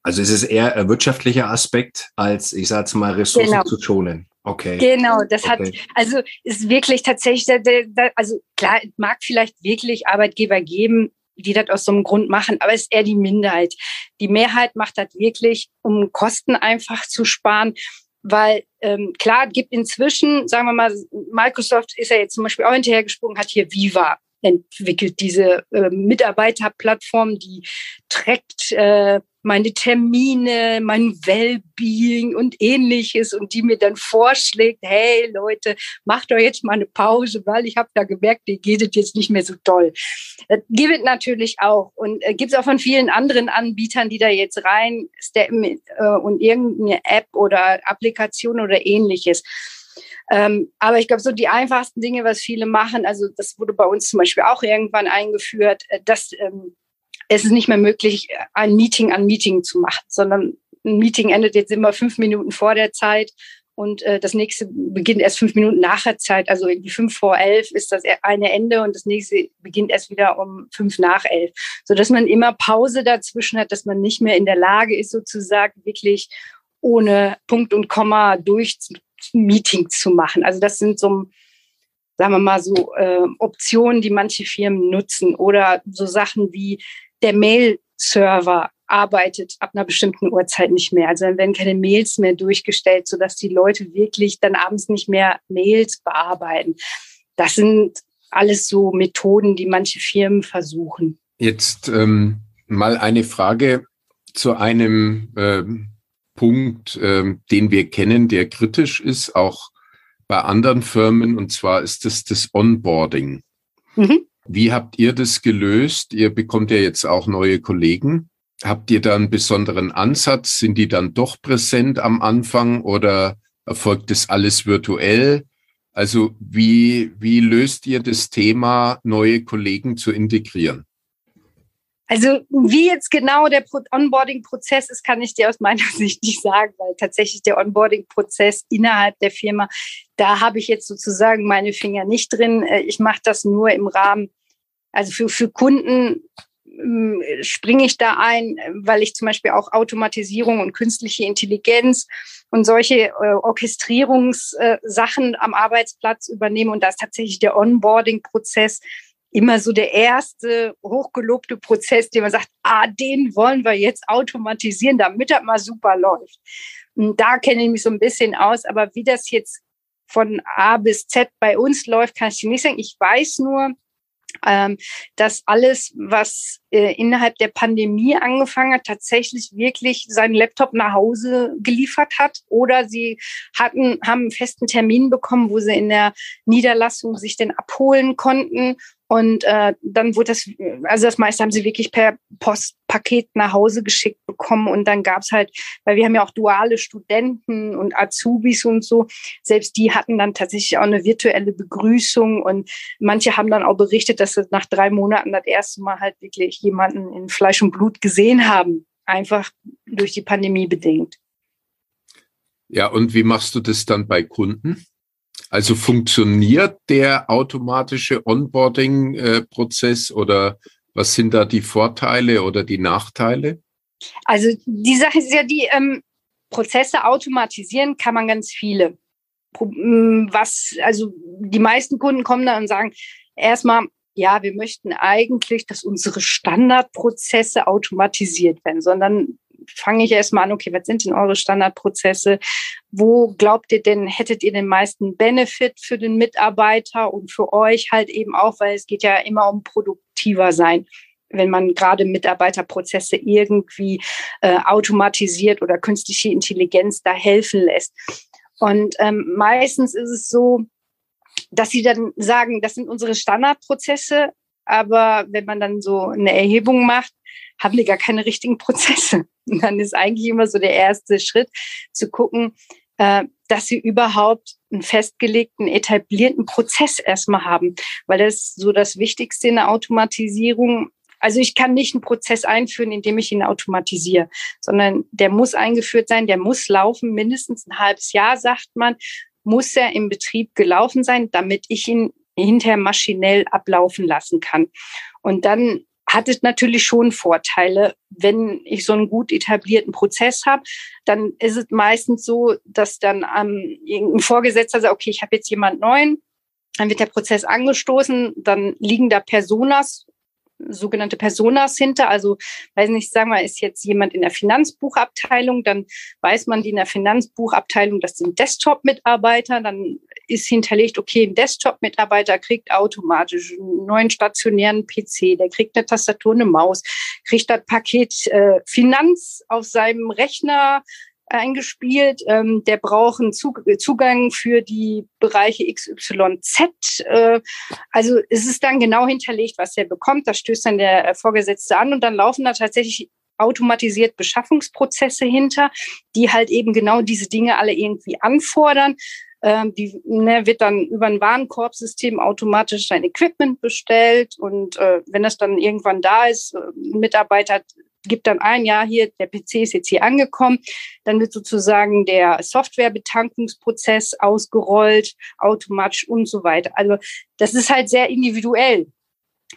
Also es ist eher ein wirtschaftlicher Aspekt, als ich sage mal Ressourcen genau. zu schonen. Okay. Genau, das okay. hat, also ist wirklich tatsächlich, also klar, mag vielleicht wirklich Arbeitgeber geben, die das aus so einem Grund machen, aber es ist eher die Minderheit. Die Mehrheit macht das wirklich, um Kosten einfach zu sparen, weil ähm, klar, gibt inzwischen, sagen wir mal, Microsoft ist ja jetzt zum Beispiel auch hinterhergesprungen, hat hier Viva entwickelt, diese äh, Mitarbeiterplattform, die trägt äh, meine Termine, mein Wellbeing und ähnliches und die mir dann vorschlägt, hey Leute, macht doch jetzt mal eine Pause, weil ich habe da gemerkt, dir geht jetzt nicht mehr so toll. Das gibt es natürlich auch und äh, gibt es auch von vielen anderen Anbietern, die da jetzt rein steppen äh, und irgendeine App oder Applikation oder ähnliches. Ähm, aber ich glaube, so die einfachsten Dinge, was viele machen, also das wurde bei uns zum Beispiel auch irgendwann eingeführt, äh, dass ähm, es ist nicht mehr möglich, ein Meeting an Meeting zu machen, sondern ein Meeting endet jetzt immer fünf Minuten vor der Zeit und äh, das nächste beginnt erst fünf Minuten nach der Zeit. Also irgendwie fünf vor elf ist das eine Ende und das nächste beginnt erst wieder um fünf nach elf, so dass man immer Pause dazwischen hat, dass man nicht mehr in der Lage ist, sozusagen wirklich ohne Punkt und Komma durch Meeting zu machen. Also das sind so sagen wir mal so äh, Optionen, die manche Firmen nutzen oder so Sachen wie der Mail-Server arbeitet ab einer bestimmten Uhrzeit nicht mehr. Also dann werden keine Mails mehr durchgestellt, sodass die Leute wirklich dann abends nicht mehr Mails bearbeiten. Das sind alles so Methoden, die manche Firmen versuchen. Jetzt ähm, mal eine Frage zu einem äh, Punkt, äh, den wir kennen, der kritisch ist, auch bei anderen Firmen, und zwar ist das das Onboarding. Mhm. Wie habt ihr das gelöst? Ihr bekommt ja jetzt auch neue Kollegen. Habt ihr da einen besonderen Ansatz? Sind die dann doch präsent am Anfang oder erfolgt das alles virtuell? Also wie, wie löst ihr das Thema, neue Kollegen zu integrieren? Also wie jetzt genau der Onboarding-Prozess ist, kann ich dir aus meiner Sicht nicht sagen, weil tatsächlich der Onboarding-Prozess innerhalb der Firma, da habe ich jetzt sozusagen meine Finger nicht drin. Äh, ich mache das nur im Rahmen, also für, für Kunden ähm, springe ich da ein, weil ich zum Beispiel auch Automatisierung und künstliche Intelligenz und solche äh, Orchestrierungssachen äh, am Arbeitsplatz übernehme. Und da ist tatsächlich der Onboarding-Prozess immer so der erste hochgelobte Prozess, den man sagt, ah, den wollen wir jetzt automatisieren, damit das mal super läuft. Und da kenne ich mich so ein bisschen aus, aber wie das jetzt von A bis Z bei uns läuft, kann ich dir nicht sagen. Ich weiß nur, ähm, dass alles, was äh, innerhalb der Pandemie angefangen hat, tatsächlich wirklich seinen Laptop nach Hause geliefert hat oder sie hatten, haben einen festen Termin bekommen, wo sie in der Niederlassung sich den abholen konnten und äh, dann wurde das, also das meiste haben sie wirklich per Postpaket nach Hause geschickt bekommen. Und dann gab's halt, weil wir haben ja auch duale Studenten und Azubis und so, selbst die hatten dann tatsächlich auch eine virtuelle Begrüßung. Und manche haben dann auch berichtet, dass sie nach drei Monaten das erste Mal halt wirklich jemanden in Fleisch und Blut gesehen haben. Einfach durch die Pandemie bedingt. Ja, und wie machst du das dann bei Kunden? Also funktioniert der automatische Onboarding-Prozess oder was sind da die Vorteile oder die Nachteile? Also die Sache ist ja die, ähm, Prozesse automatisieren kann man ganz viele. Mm, was, also die meisten Kunden kommen da und sagen, erstmal, ja, wir möchten eigentlich, dass unsere Standardprozesse automatisiert werden, sondern fange ich erstmal an, okay, was sind denn eure Standardprozesse? Wo glaubt ihr denn, hättet ihr den meisten Benefit für den Mitarbeiter und für euch halt eben auch, weil es geht ja immer um produktiver sein wenn man gerade Mitarbeiterprozesse irgendwie äh, automatisiert oder künstliche Intelligenz da helfen lässt. Und ähm, meistens ist es so, dass sie dann sagen, das sind unsere Standardprozesse, aber wenn man dann so eine Erhebung macht, haben die gar keine richtigen Prozesse. Und dann ist eigentlich immer so der erste Schritt zu gucken, äh, dass sie überhaupt einen festgelegten, etablierten Prozess erstmal haben, weil das ist so das Wichtigste in der Automatisierung. Also ich kann nicht einen Prozess einführen, indem ich ihn automatisiere, sondern der muss eingeführt sein, der muss laufen, mindestens ein halbes Jahr, sagt man, muss er im Betrieb gelaufen sein, damit ich ihn hinterher maschinell ablaufen lassen kann. Und dann hat es natürlich schon Vorteile. Wenn ich so einen gut etablierten Prozess habe, dann ist es meistens so, dass dann ähm, ein Vorgesetzter sagt, okay, ich habe jetzt jemand neuen, dann wird der Prozess angestoßen, dann liegen da Personas sogenannte Personas hinter. Also, weiß nicht, sagen wir, ist jetzt jemand in der Finanzbuchabteilung, dann weiß man die in der Finanzbuchabteilung, das sind Desktop-Mitarbeiter, dann ist hinterlegt, okay, ein Desktop-Mitarbeiter kriegt automatisch einen neuen stationären PC, der kriegt eine Tastatur, eine Maus, kriegt das Paket äh, Finanz auf seinem Rechner eingespielt. Ähm, der braucht einen Zugang für die Bereiche XYZ. Äh, also es ist dann genau hinterlegt, was er bekommt. Das stößt dann der äh, Vorgesetzte an und dann laufen da tatsächlich automatisiert Beschaffungsprozesse hinter, die halt eben genau diese Dinge alle irgendwie anfordern. Ähm, die ne, wird dann über ein Warenkorbsystem automatisch sein Equipment bestellt und äh, wenn das dann irgendwann da ist, äh, ein Mitarbeiter gibt dann ein, ja, hier, der PC ist jetzt hier angekommen. Dann wird sozusagen der Softwarebetankungsprozess ausgerollt, automatisch und so weiter. Also das ist halt sehr individuell.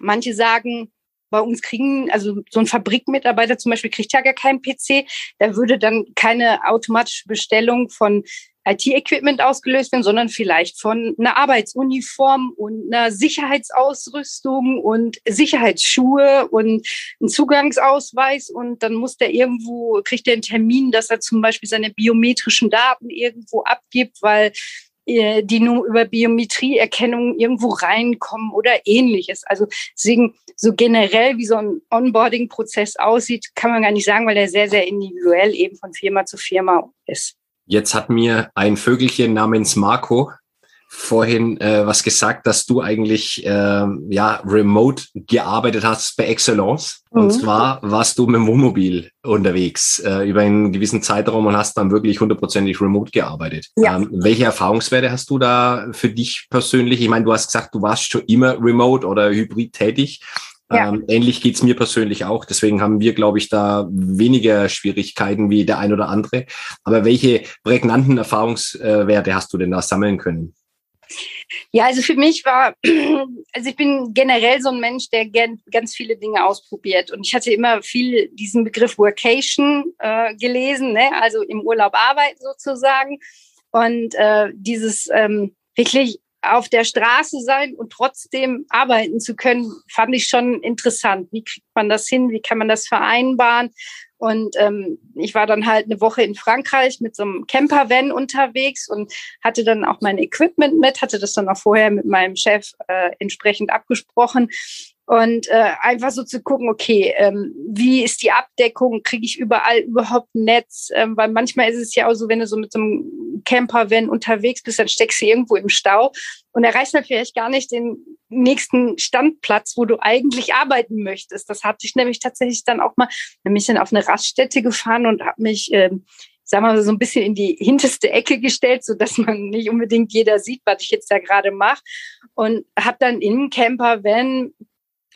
Manche sagen, bei uns kriegen, also so ein Fabrikmitarbeiter zum Beispiel kriegt ja gar keinen PC, da würde dann keine automatische Bestellung von IT-Equipment ausgelöst werden, sondern vielleicht von einer Arbeitsuniform und einer Sicherheitsausrüstung und Sicherheitsschuhe und einen Zugangsausweis und dann muss der irgendwo, kriegt er einen Termin, dass er zum Beispiel seine biometrischen Daten irgendwo abgibt, weil äh, die nur über Biometrieerkennung irgendwo reinkommen oder ähnliches. Also deswegen so generell, wie so ein Onboarding-Prozess aussieht, kann man gar nicht sagen, weil der sehr, sehr individuell eben von Firma zu Firma ist. Jetzt hat mir ein Vögelchen namens Marco vorhin äh, was gesagt, dass du eigentlich äh, ja remote gearbeitet hast bei Excellence. Mhm. Und zwar warst du mit dem Wohnmobil unterwegs äh, über einen gewissen Zeitraum und hast dann wirklich hundertprozentig remote gearbeitet. Ja. Ähm, welche Erfahrungswerte hast du da für dich persönlich? Ich meine, du hast gesagt, du warst schon immer remote oder hybrid tätig. Ja. Ähm, ähnlich geht's mir persönlich auch. Deswegen haben wir, glaube ich, da weniger Schwierigkeiten wie der ein oder andere. Aber welche prägnanten Erfahrungswerte hast du denn da sammeln können? Ja, also für mich war, also ich bin generell so ein Mensch, der gern, ganz viele Dinge ausprobiert. Und ich hatte immer viel diesen Begriff Workation äh, gelesen, ne? also im Urlaub arbeiten sozusagen. Und äh, dieses ähm, wirklich auf der Straße sein und trotzdem arbeiten zu können, fand ich schon interessant. Wie kriegt man das hin? Wie kann man das vereinbaren? Und ähm, ich war dann halt eine Woche in Frankreich mit so einem Camper-Van unterwegs und hatte dann auch mein Equipment mit, hatte das dann auch vorher mit meinem Chef äh, entsprechend abgesprochen und äh, einfach so zu gucken, okay, ähm, wie ist die Abdeckung? Kriege ich überall überhaupt Netz? Ähm, weil manchmal ist es ja auch so, wenn du so mit so einem Camper-Van unterwegs bist, dann steckst du irgendwo im Stau und erreichst vielleicht gar nicht den nächsten Standplatz, wo du eigentlich arbeiten möchtest. Das hatte ich nämlich tatsächlich dann auch mal, nämlich dann auf eine Raststätte gefahren und habe mich ähm, sagen wir mal, so ein bisschen in die hinterste Ecke gestellt, so dass man nicht unbedingt jeder sieht, was ich jetzt da gerade mache. Und habe dann im Camper Van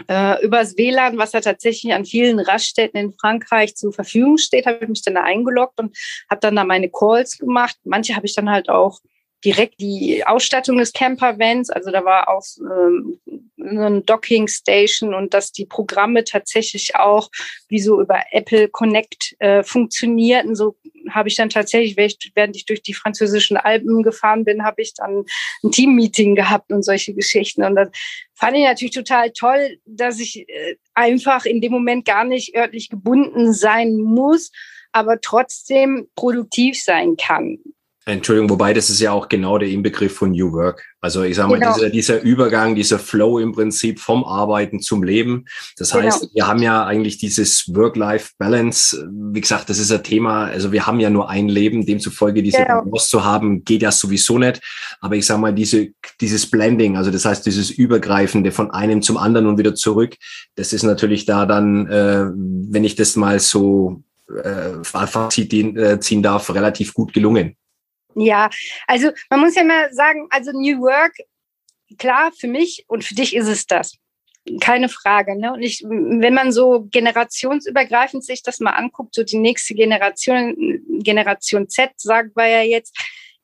äh, übers WLAN, was ja tatsächlich an vielen Raststätten in Frankreich zur Verfügung steht, habe ich mich dann da eingeloggt und habe dann da meine Calls gemacht. Manche habe ich dann halt auch direkt die Ausstattung des Camper-Vans. Also da war auch ähm, eine Docking Station und dass die Programme tatsächlich auch wie so über Apple Connect äh, funktionierten. So habe ich dann tatsächlich, während ich durch die französischen Alpen gefahren bin, habe ich dann ein Team-Meeting gehabt und solche Geschichten. Und das fand ich natürlich total toll, dass ich äh, einfach in dem Moment gar nicht örtlich gebunden sein muss, aber trotzdem produktiv sein kann. Entschuldigung, wobei das ist ja auch genau der Inbegriff von New Work. Also ich sage mal, genau. dieser, dieser Übergang, dieser Flow im Prinzip vom Arbeiten zum Leben. Das genau. heißt, wir haben ja eigentlich dieses Work-Life-Balance. Wie gesagt, das ist ein Thema. Also wir haben ja nur ein Leben, demzufolge diese genau. Balance zu haben, geht ja sowieso nicht. Aber ich sage mal, diese, dieses Blending, also das heißt, dieses Übergreifende von einem zum anderen und wieder zurück, das ist natürlich da dann, äh, wenn ich das mal so äh, äh, ziehen darf, relativ gut gelungen. Ja, also man muss ja mal sagen, also New Work, klar, für mich und für dich ist es das. Keine Frage. Ne? Und ich, wenn man so generationsübergreifend sich das mal anguckt, so die nächste Generation, Generation Z, sagt wir ja jetzt,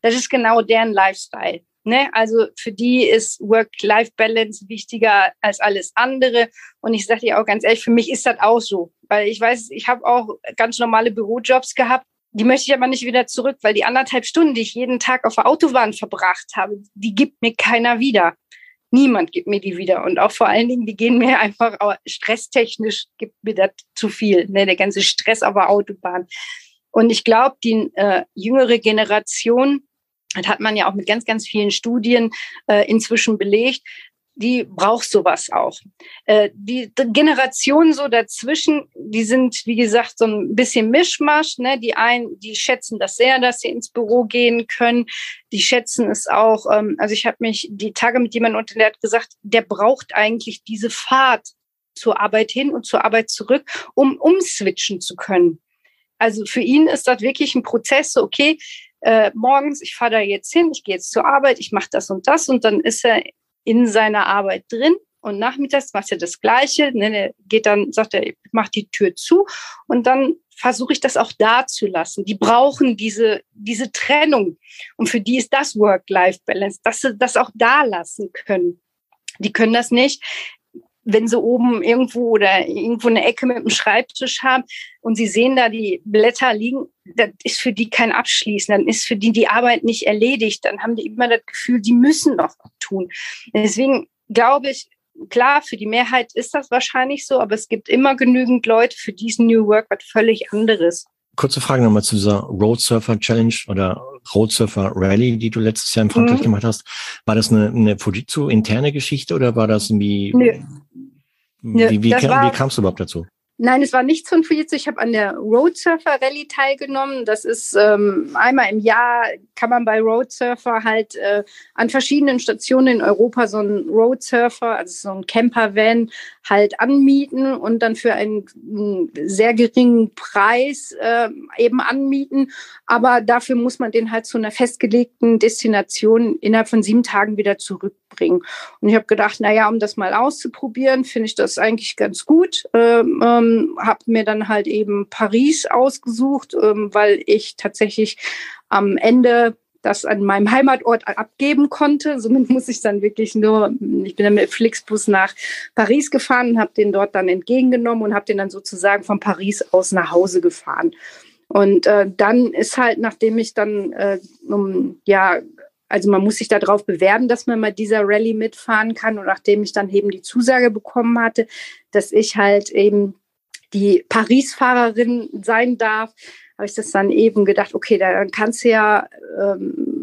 das ist genau deren Lifestyle. Ne? Also für die ist Work-Life-Balance wichtiger als alles andere. Und ich sage dir auch ganz ehrlich, für mich ist das auch so. Weil ich weiß, ich habe auch ganz normale Bürojobs gehabt die möchte ich aber nicht wieder zurück, weil die anderthalb Stunden, die ich jeden Tag auf der Autobahn verbracht habe, die gibt mir keiner wieder. Niemand gibt mir die wieder. Und auch vor allen Dingen, die gehen mir einfach stresstechnisch, gibt mir das zu viel. Ne? Der ganze Stress auf der Autobahn. Und ich glaube, die äh, jüngere Generation, das hat man ja auch mit ganz, ganz vielen Studien äh, inzwischen belegt, die braucht sowas auch. Äh, die Generationen so dazwischen, die sind, wie gesagt, so ein bisschen Mischmasch. Ne? Die einen, die schätzen das sehr, dass sie ins Büro gehen können. Die schätzen es auch. Ähm, also ich habe mich die Tage mit jemandem unter, der hat gesagt, der braucht eigentlich diese Fahrt zur Arbeit hin und zur Arbeit zurück, um umswitchen zu können. Also für ihn ist das wirklich ein Prozess, so okay, äh, morgens, ich fahre da jetzt hin, ich gehe jetzt zur Arbeit, ich mache das und das und dann ist er in seiner Arbeit drin und nachmittags macht er das Gleiche. Ne, er geht dann, sagt er, macht die Tür zu und dann versuche ich das auch da zu lassen. Die brauchen diese, diese Trennung. Und für die ist das Work-Life-Balance, dass sie das auch da lassen können. Die können das nicht, wenn sie oben irgendwo oder irgendwo eine Ecke mit einem Schreibtisch haben und sie sehen da die Blätter liegen, das ist für die kein Abschließen, dann ist für die die Arbeit nicht erledigt, dann haben die immer das Gefühl, die müssen noch tun. Deswegen glaube ich, klar, für die Mehrheit ist das wahrscheinlich so, aber es gibt immer genügend Leute, für diesen New Work was völlig anderes. Kurze Frage nochmal zu dieser Road Surfer Challenge oder Road Surfer Rally, die du letztes Jahr in Frankreich mhm. gemacht hast. War das eine, eine Fujitsu interne Geschichte oder war das irgendwie? Nö. Wie, wie, kam, wie kamst du überhaupt dazu? Nein, es war nichts von Fujitsu. Ich habe an der Road Surfer Rallye teilgenommen. Das ist ähm, einmal im Jahr kann man bei Road Surfer halt äh, an verschiedenen Stationen in Europa so einen Road Surfer, also so ein Camper-Van, halt anmieten und dann für einen, einen sehr geringen Preis äh, eben anmieten. Aber dafür muss man den halt zu einer festgelegten Destination innerhalb von sieben Tagen wieder zurückbringen. Und ich habe gedacht, na ja, um das mal auszuprobieren, finde ich das eigentlich ganz gut. Ähm, ähm, habe mir dann halt eben Paris ausgesucht, ähm, weil ich tatsächlich am Ende das an meinem Heimatort abgeben konnte. Somit muss ich dann wirklich nur, ich bin dann mit Flixbus nach Paris gefahren habe den dort dann entgegengenommen und habe den dann sozusagen von Paris aus nach Hause gefahren. Und äh, dann ist halt, nachdem ich dann, äh, um, ja, also man muss sich darauf bewerben, dass man bei dieser Rallye mitfahren kann. Und nachdem ich dann eben die Zusage bekommen hatte, dass ich halt eben die Paris-Fahrerin sein darf, habe ich das dann eben gedacht, okay, dann kannst du ja ähm,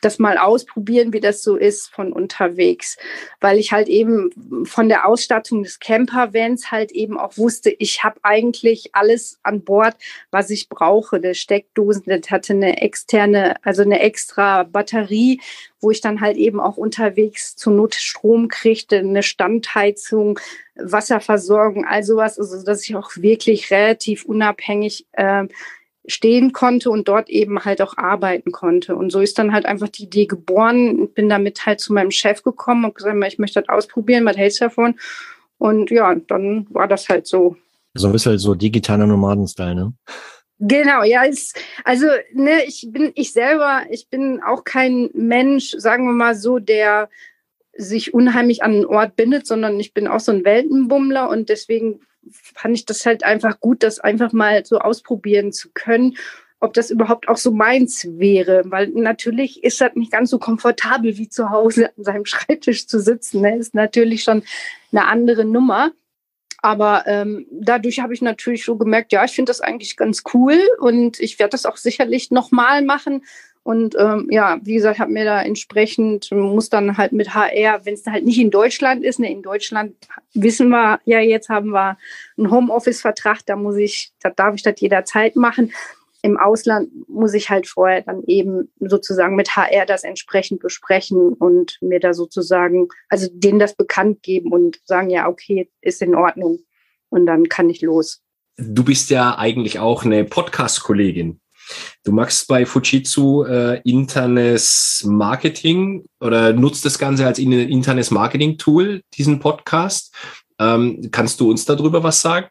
das mal ausprobieren, wie das so ist von unterwegs, weil ich halt eben von der Ausstattung des Campervans halt eben auch wusste, ich habe eigentlich alles an Bord, was ich brauche. Der Steckdosen, das hatte eine externe, also eine extra Batterie, wo ich dann halt eben auch unterwegs zur Not Strom kriegte, eine Standheizung, Wasserversorgung, all sowas, also dass ich auch wirklich relativ unabhängig äh, stehen konnte und dort eben halt auch arbeiten konnte. Und so ist dann halt einfach die Idee geboren. Ich bin damit halt zu meinem Chef gekommen und gesagt, ich möchte das ausprobieren, was hältst du davon? Und ja, dann war das halt so. So ein bisschen so digitaler Nomaden-Style, ne? Genau, ja, ist, also ne, ich bin ich selber, ich bin auch kein Mensch, sagen wir mal so, der sich unheimlich an einen Ort bindet, sondern ich bin auch so ein Weltenbummler und deswegen fand ich das halt einfach gut, das einfach mal so ausprobieren zu können, ob das überhaupt auch so meins wäre. Weil natürlich ist das nicht ganz so komfortabel wie zu Hause an seinem Schreibtisch zu sitzen. Ne? Ist natürlich schon eine andere Nummer. Aber ähm, dadurch habe ich natürlich so gemerkt, ja, ich finde das eigentlich ganz cool und ich werde das auch sicherlich nochmal machen, und ähm, ja, wie gesagt, habe mir da entsprechend, muss dann halt mit HR, wenn es halt nicht in Deutschland ist, ne, in Deutschland wissen wir ja, jetzt haben wir einen Homeoffice-Vertrag, da muss ich, da darf ich das jederzeit machen. Im Ausland muss ich halt vorher dann eben sozusagen mit HR das entsprechend besprechen und mir da sozusagen, also denen das bekannt geben und sagen, ja, okay, ist in Ordnung. Und dann kann ich los. Du bist ja eigentlich auch eine Podcast-Kollegin. Du machst bei Fujitsu äh, internes Marketing oder nutzt das Ganze als internes Marketing-Tool, diesen Podcast. Ähm, kannst du uns darüber was sagen?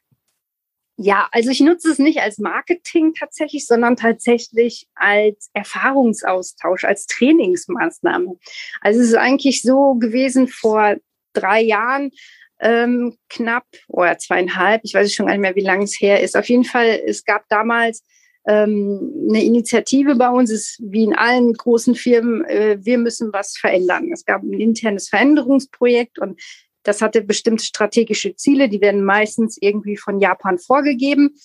Ja, also ich nutze es nicht als Marketing tatsächlich, sondern tatsächlich als Erfahrungsaustausch, als Trainingsmaßnahme. Also es ist eigentlich so gewesen vor drei Jahren, ähm, knapp oder zweieinhalb, ich weiß schon gar nicht mehr, wie lange es her ist. Auf jeden Fall, es gab damals ähm, eine Initiative bei uns ist wie in allen großen Firmen, äh, wir müssen was verändern. Es gab ein internes Veränderungsprojekt und das hatte bestimmte strategische Ziele, die werden meistens irgendwie von Japan vorgegeben.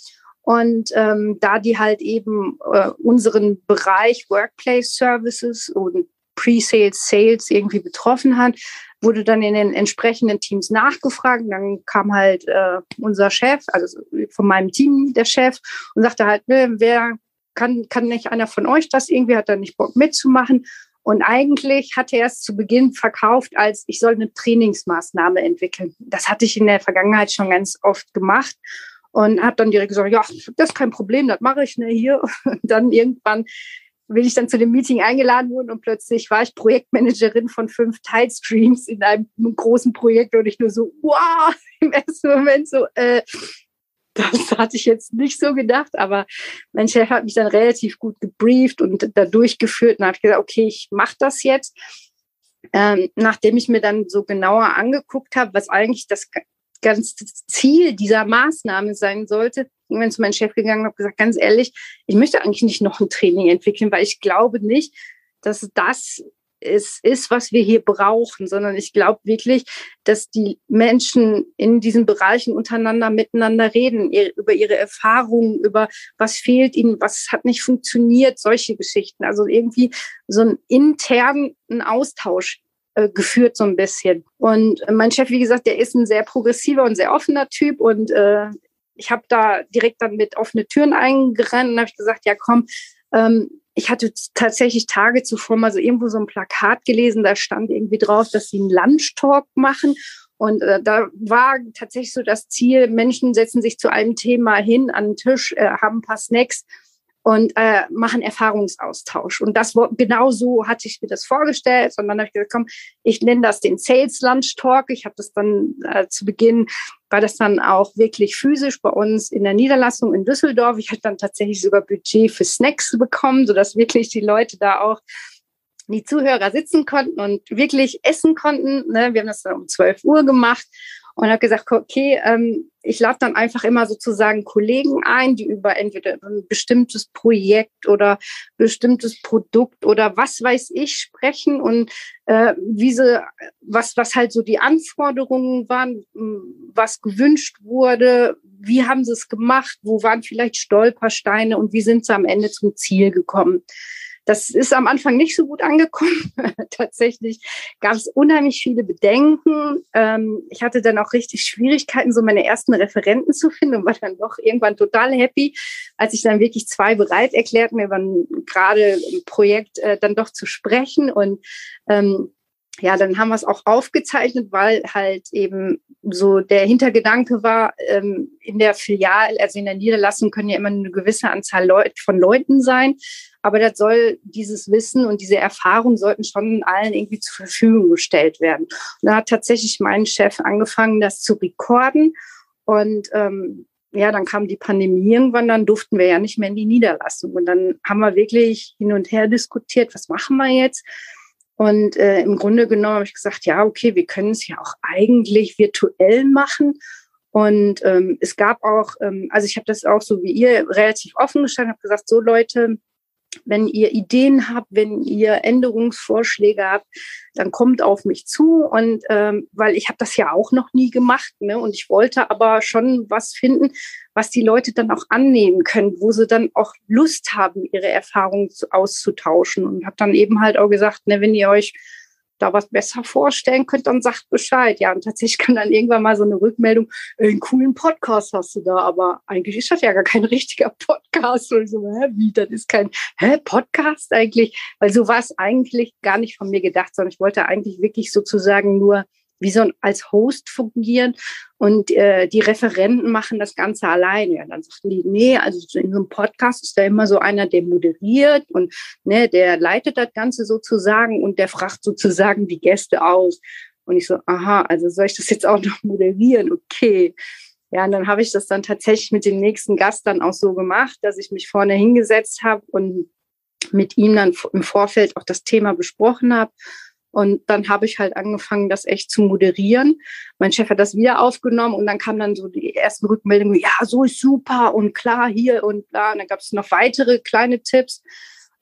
Und ähm, da die halt eben äh, unseren Bereich Workplace Services und Pre-Sales, Sales irgendwie betroffen hat, wurde dann in den entsprechenden Teams nachgefragt. Dann kam halt äh, unser Chef, also von meinem Team der Chef, und sagte halt, ne, wer kann, kann nicht einer von euch das irgendwie, hat er nicht Bock mitzumachen. Und eigentlich hatte er es zu Beginn verkauft, als ich soll eine Trainingsmaßnahme entwickeln. Das hatte ich in der Vergangenheit schon ganz oft gemacht und habe dann direkt gesagt, ja, das ist kein Problem, das mache ich ne, hier. Und dann irgendwann bin ich dann zu dem Meeting eingeladen worden und plötzlich war ich Projektmanagerin von fünf Teilstreams in einem großen Projekt und ich nur so, wow, im ersten Moment so, äh, das hatte ich jetzt nicht so gedacht, aber mein Chef hat mich dann relativ gut gebrieft und da durchgeführt und habe gesagt, okay, ich mache das jetzt. Ähm, nachdem ich mir dann so genauer angeguckt habe, was eigentlich das ganze Ziel dieser Maßnahme sein sollte, irgendwann zu meinem Chef gegangen und habe gesagt, ganz ehrlich, ich möchte eigentlich nicht noch ein Training entwickeln, weil ich glaube nicht, dass das es ist, was wir hier brauchen, sondern ich glaube wirklich, dass die Menschen in diesen Bereichen untereinander miteinander reden, über ihre Erfahrungen, über was fehlt ihnen, was hat nicht funktioniert, solche Geschichten. Also irgendwie so einen internen Austausch äh, geführt so ein bisschen. Und mein Chef, wie gesagt, der ist ein sehr progressiver und sehr offener Typ und äh, ich habe da direkt dann mit offene Türen eingerannt und habe gesagt, ja komm, ähm, ich hatte tatsächlich Tage zuvor mal so irgendwo so ein Plakat gelesen, da stand irgendwie drauf, dass sie einen Lunch-Talk machen. Und äh, da war tatsächlich so das Ziel, Menschen setzen sich zu einem Thema hin an den Tisch, äh, haben ein paar Snacks und äh, machen Erfahrungsaustausch. Und das genau so hatte ich mir das vorgestellt. Und dann habe ich gesagt, komm, ich nenne das den Sales Lunch Talk. Ich habe das dann äh, zu Beginn, war das dann auch wirklich physisch bei uns in der Niederlassung in Düsseldorf. Ich hatte dann tatsächlich sogar Budget für Snacks bekommen, sodass wirklich die Leute da auch die Zuhörer sitzen konnten und wirklich essen konnten. Ne? Wir haben das dann um 12 Uhr gemacht und habe gesagt, okay, ähm, ich lade dann einfach immer sozusagen Kollegen ein, die über entweder ein bestimmtes Projekt oder bestimmtes Produkt oder was weiß ich sprechen und äh, wie sie, was, was halt so die Anforderungen waren, was gewünscht wurde, wie haben sie es gemacht, wo waren vielleicht Stolpersteine und wie sind sie am Ende zum Ziel gekommen. Das ist am Anfang nicht so gut angekommen. Tatsächlich gab es unheimlich viele Bedenken. Ähm, ich hatte dann auch richtig Schwierigkeiten, so meine ersten Referenten zu finden und war dann doch irgendwann total happy, als ich dann wirklich zwei bereit erklärt, mir gerade im Projekt äh, dann doch zu sprechen und ähm, ja, dann haben wir es auch aufgezeichnet, weil halt eben so der Hintergedanke war, ähm, in der Filial, also in der Niederlassung können ja immer eine gewisse Anzahl Leut von Leuten sein. Aber das soll dieses Wissen und diese Erfahrung sollten schon allen irgendwie zur Verfügung gestellt werden. Und da hat tatsächlich mein Chef angefangen, das zu rekorden. Und ähm, ja, dann kam die Pandemie irgendwann, dann durften wir ja nicht mehr in die Niederlassung. Und dann haben wir wirklich hin und her diskutiert, was machen wir jetzt? Und äh, im Grunde genommen habe ich gesagt, ja, okay, wir können es ja auch eigentlich virtuell machen. Und ähm, es gab auch, ähm, also ich habe das auch so wie ihr relativ offen gestanden, habe gesagt, so Leute, wenn ihr Ideen habt, wenn ihr Änderungsvorschläge habt, dann kommt auf mich zu. Und ähm, weil ich habe das ja auch noch nie gemacht, ne? Und ich wollte aber schon was finden, was die Leute dann auch annehmen können, wo sie dann auch Lust haben, ihre Erfahrungen auszutauschen. Und habe dann eben halt auch gesagt, ne, wenn ihr euch da was besser vorstellen könnt, dann sagt Bescheid. Ja, und tatsächlich kann dann irgendwann mal so eine Rückmeldung, äh, einen coolen Podcast hast du da, aber eigentlich ist das ja gar kein richtiger Podcast. Und so, hä, wie, das ist kein, hä, Podcast eigentlich? Weil so war es eigentlich gar nicht von mir gedacht, sondern ich wollte eigentlich wirklich sozusagen nur wie so als Host fungieren und äh, die Referenten machen das Ganze alleine. Ja, dann sagten die, nee, also in so einem Podcast ist da immer so einer, der moderiert und ne, der leitet das Ganze sozusagen und der fragt sozusagen die Gäste aus. Und ich so, aha, also soll ich das jetzt auch noch moderieren? Okay. Ja, und dann habe ich das dann tatsächlich mit dem nächsten Gast dann auch so gemacht, dass ich mich vorne hingesetzt habe und mit ihm dann im Vorfeld auch das Thema besprochen habe und dann habe ich halt angefangen, das echt zu moderieren. Mein Chef hat das wieder aufgenommen und dann kam dann so die ersten Rückmeldungen, ja, so ist super und klar hier und da. Und dann gab es noch weitere kleine Tipps.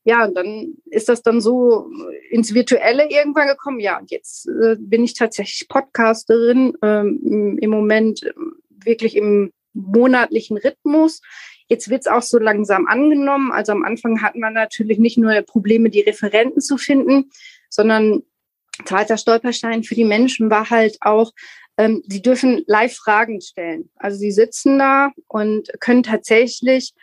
Ja, und dann ist das dann so ins Virtuelle irgendwann gekommen. Ja, und jetzt äh, bin ich tatsächlich Podcasterin, ähm, im Moment wirklich im monatlichen Rhythmus. Jetzt wird es auch so langsam angenommen. Also am Anfang hatten wir natürlich nicht nur Probleme, die Referenten zu finden, sondern Zweiter Stolperstein für die Menschen war halt auch, ähm, sie dürfen live Fragen stellen. Also sie sitzen da und können tatsächlich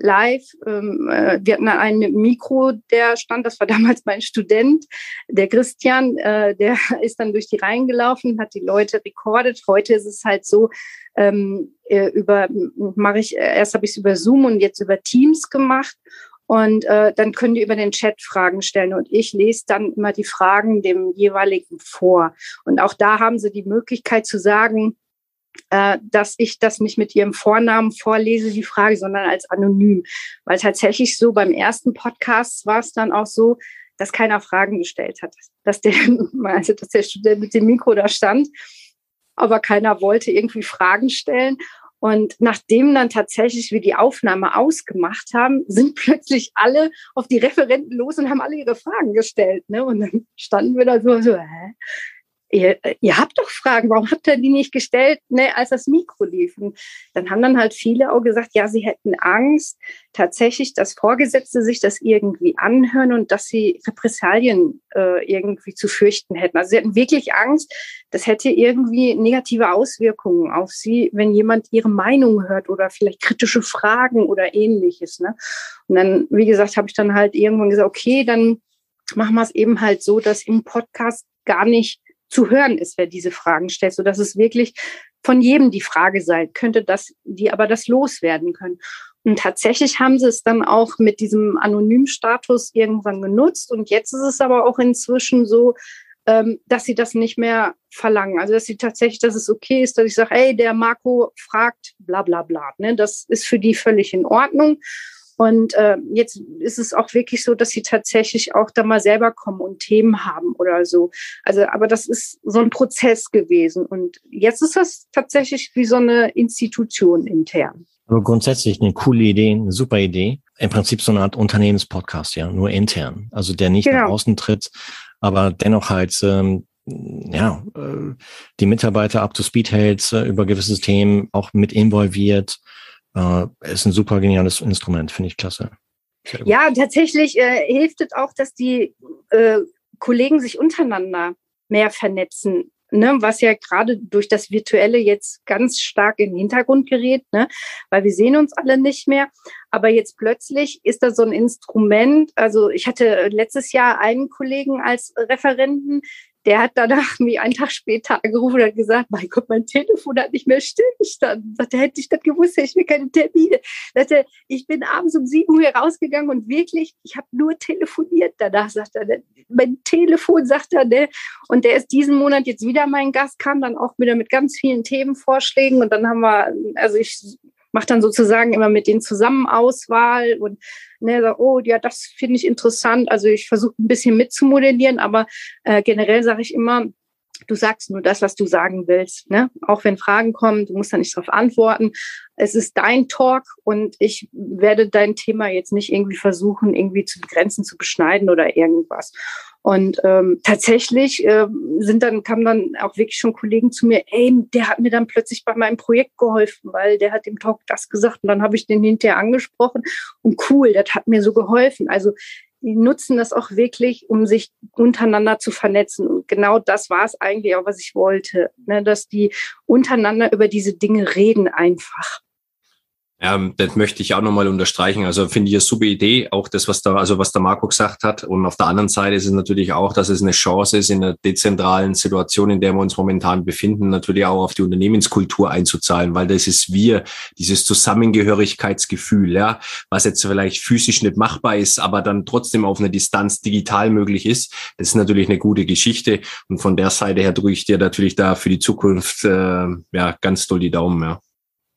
live, ähm, äh, wir hatten einen mit Mikro, der stand, das war damals mein Student, der Christian, äh, der ist dann durch die Reihen gelaufen, hat die Leute rekordet. Heute ist es halt so, ähm, äh, über mache ich, erst habe ich es über Zoom und jetzt über Teams gemacht. Und äh, dann können die über den Chat Fragen stellen und ich lese dann immer die Fragen dem jeweiligen vor. Und auch da haben sie die Möglichkeit zu sagen, äh, dass ich das nicht mit ihrem Vornamen vorlese, die Frage, sondern als anonym. Weil tatsächlich so beim ersten Podcast war es dann auch so, dass keiner Fragen gestellt hat. Dass der, also dass der Student mit dem Mikro da stand, aber keiner wollte irgendwie Fragen stellen. Und nachdem dann tatsächlich wir die Aufnahme ausgemacht haben, sind plötzlich alle auf die Referenten los und haben alle ihre Fragen gestellt. Ne? Und dann standen wir da so, so hä? Ihr, ihr habt doch Fragen, warum habt ihr die nicht gestellt, ne, als das Mikro lief? Und dann haben dann halt viele auch gesagt, ja, sie hätten Angst, tatsächlich, dass Vorgesetzte sich das irgendwie anhören und dass sie Repressalien äh, irgendwie zu fürchten hätten. Also sie hatten wirklich Angst, das hätte irgendwie negative Auswirkungen auf sie, wenn jemand ihre Meinung hört oder vielleicht kritische Fragen oder ähnliches. Ne? Und dann, wie gesagt, habe ich dann halt irgendwann gesagt, okay, dann machen wir es eben halt so, dass im Podcast gar nicht zu hören ist, wer diese Fragen stellt, so dass es wirklich von jedem die Frage sei, könnte das, die aber das loswerden können. Und tatsächlich haben sie es dann auch mit diesem Anonymstatus irgendwann genutzt. Und jetzt ist es aber auch inzwischen so, ähm, dass sie das nicht mehr verlangen. Also dass sie tatsächlich, dass es okay ist, dass ich sage, hey, der Marco fragt, bla bla bla. Ne? Das ist für die völlig in Ordnung. Und äh, jetzt ist es auch wirklich so, dass sie tatsächlich auch da mal selber kommen und Themen haben oder so. Also, aber das ist so ein Prozess gewesen. Und jetzt ist das tatsächlich wie so eine Institution intern. Aber grundsätzlich eine coole Idee, eine super Idee. Im Prinzip so eine Art Unternehmenspodcast, ja, nur intern. Also der nicht genau. nach außen tritt, aber dennoch halt ähm, ja, äh, die Mitarbeiter up to speed hält, äh, über gewisse Themen auch mit involviert äh, ist ein super geniales Instrument, finde ich klasse. Ja, tatsächlich äh, hilft es auch, dass die äh, Kollegen sich untereinander mehr vernetzen. Ne, was ja gerade durch das Virtuelle jetzt ganz stark in den Hintergrund gerät, ne, weil wir sehen uns alle nicht mehr. Aber jetzt plötzlich ist da so ein Instrument. Also ich hatte letztes Jahr einen Kollegen als Referenten, der hat danach mich einen Tag später angerufen und hat gesagt, mein Gott, mein Telefon hat nicht mehr stillgestanden. Sagte, hätte ich das gewusst, hätte ich mir keine Termine. Sagte, ich bin abends um sieben Uhr rausgegangen und wirklich, ich habe nur telefoniert. Danach sagt er, mein Telefon sagt er, ne? Und der ist diesen Monat jetzt wieder mein Gast, kam dann auch wieder mit ganz vielen Themenvorschlägen und dann haben wir, also ich mache dann sozusagen immer mit denen zusammen Auswahl und ne, sag, oh ja, das finde ich interessant. Also ich versuche ein bisschen mitzumodellieren, aber äh, generell sage ich immer, du sagst nur das, was du sagen willst. Ne? Auch wenn Fragen kommen, du musst da nicht darauf antworten. Es ist dein Talk und ich werde dein Thema jetzt nicht irgendwie versuchen, irgendwie zu begrenzen, zu beschneiden oder irgendwas. Und ähm, tatsächlich äh, sind dann, kamen dann auch wirklich schon Kollegen zu mir, ey, der hat mir dann plötzlich bei meinem Projekt geholfen, weil der hat im Talk das gesagt und dann habe ich den hinterher angesprochen und cool, das hat mir so geholfen. Also die nutzen das auch wirklich, um sich untereinander zu vernetzen. Und genau das war es eigentlich auch, was ich wollte, ne? dass die untereinander über diese Dinge reden einfach. Ja, das möchte ich auch nochmal unterstreichen. Also finde ich eine super Idee, auch das, was da, also was der Marco gesagt hat. Und auf der anderen Seite ist es natürlich auch, dass es eine Chance ist, in einer dezentralen Situation, in der wir uns momentan befinden, natürlich auch auf die Unternehmenskultur einzuzahlen, weil das ist wir, dieses Zusammengehörigkeitsgefühl, ja, was jetzt vielleicht physisch nicht machbar ist, aber dann trotzdem auf einer Distanz digital möglich ist. Das ist natürlich eine gute Geschichte. Und von der Seite her drücke ich dir natürlich da für die Zukunft äh, ja ganz doll die Daumen, ja.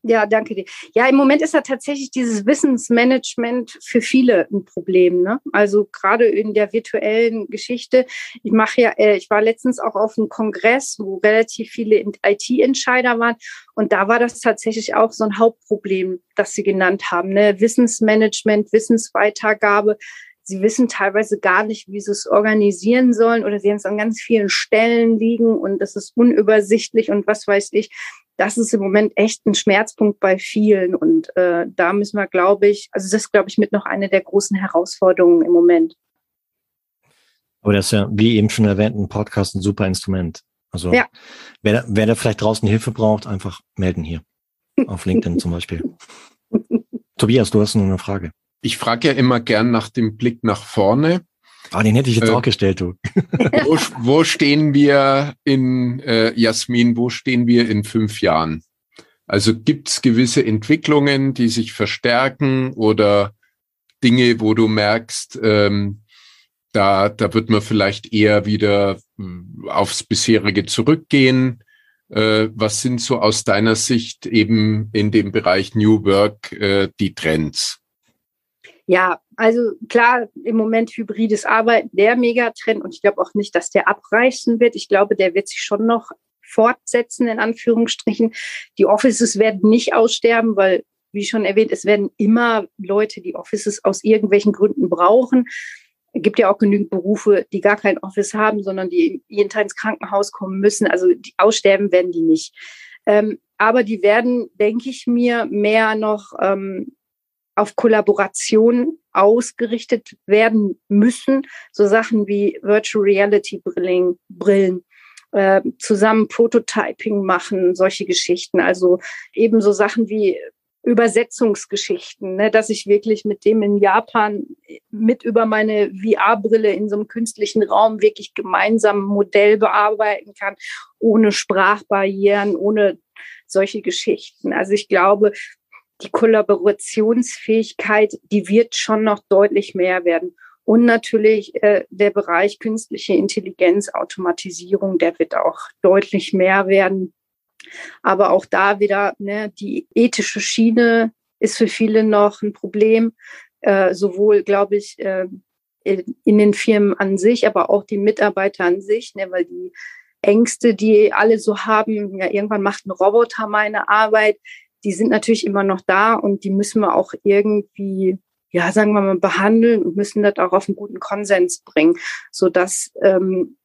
Ja, danke dir. Ja, im Moment ist ja tatsächlich dieses Wissensmanagement für viele ein Problem. Ne? Also gerade in der virtuellen Geschichte. Ich mache ja, äh, ich war letztens auch auf einem Kongress, wo relativ viele IT-Entscheider waren. Und da war das tatsächlich auch so ein Hauptproblem, das Sie genannt haben. Ne? Wissensmanagement, Wissensweitergabe. Sie wissen teilweise gar nicht, wie sie es organisieren sollen oder sie haben es an ganz vielen Stellen liegen und das ist unübersichtlich und was weiß ich das ist im Moment echt ein Schmerzpunkt bei vielen. Und äh, da müssen wir, glaube ich, also das ist, glaube ich, mit noch eine der großen Herausforderungen im Moment. Aber das ist ja, wie eben schon erwähnt, ein Podcast ein super Instrument. Also ja. wer, wer da vielleicht draußen Hilfe braucht, einfach melden hier. Auf LinkedIn zum Beispiel. Tobias, du hast noch eine Frage. Ich frage ja immer gern nach dem Blick nach vorne. Ah, den hätte ich jetzt äh, auch gestellt, du. wo, wo stehen wir in, äh, Jasmin, wo stehen wir in fünf Jahren? Also gibt es gewisse Entwicklungen, die sich verstärken oder Dinge, wo du merkst, ähm, da, da wird man vielleicht eher wieder hm, aufs bisherige zurückgehen. Äh, was sind so aus deiner Sicht eben in dem Bereich New Work äh, die Trends? Ja, also klar, im Moment hybrides Arbeiten, der Megatrend und ich glaube auch nicht, dass der abreißen wird. Ich glaube, der wird sich schon noch fortsetzen, in Anführungsstrichen. Die Offices werden nicht aussterben, weil, wie schon erwähnt, es werden immer Leute die Offices aus irgendwelchen Gründen brauchen. Es gibt ja auch genügend Berufe, die gar kein Office haben, sondern die jeden Tag ins Krankenhaus kommen müssen. Also die aussterben werden die nicht. Ähm, aber die werden, denke ich mir, mehr noch ähm, auf Kollaboration ausgerichtet werden müssen. So Sachen wie Virtual Reality Brillen, Brillen äh, zusammen Prototyping machen, solche Geschichten. Also ebenso Sachen wie Übersetzungsgeschichten, ne, dass ich wirklich mit dem in Japan mit über meine VR-Brille in so einem künstlichen Raum wirklich gemeinsam ein Modell bearbeiten kann, ohne Sprachbarrieren, ohne solche Geschichten. Also ich glaube, die Kollaborationsfähigkeit, die wird schon noch deutlich mehr werden. Und natürlich äh, der Bereich künstliche Intelligenz, Automatisierung, der wird auch deutlich mehr werden. Aber auch da wieder, ne, die ethische Schiene ist für viele noch ein Problem, äh, sowohl, glaube ich, äh, in den Firmen an sich, aber auch die Mitarbeiter an sich, ne, weil die Ängste, die alle so haben, ja, irgendwann macht ein Roboter meine Arbeit, die sind natürlich immer noch da und die müssen wir auch irgendwie, ja, sagen wir mal, behandeln und müssen das auch auf einen guten Konsens bringen, sodass ähm,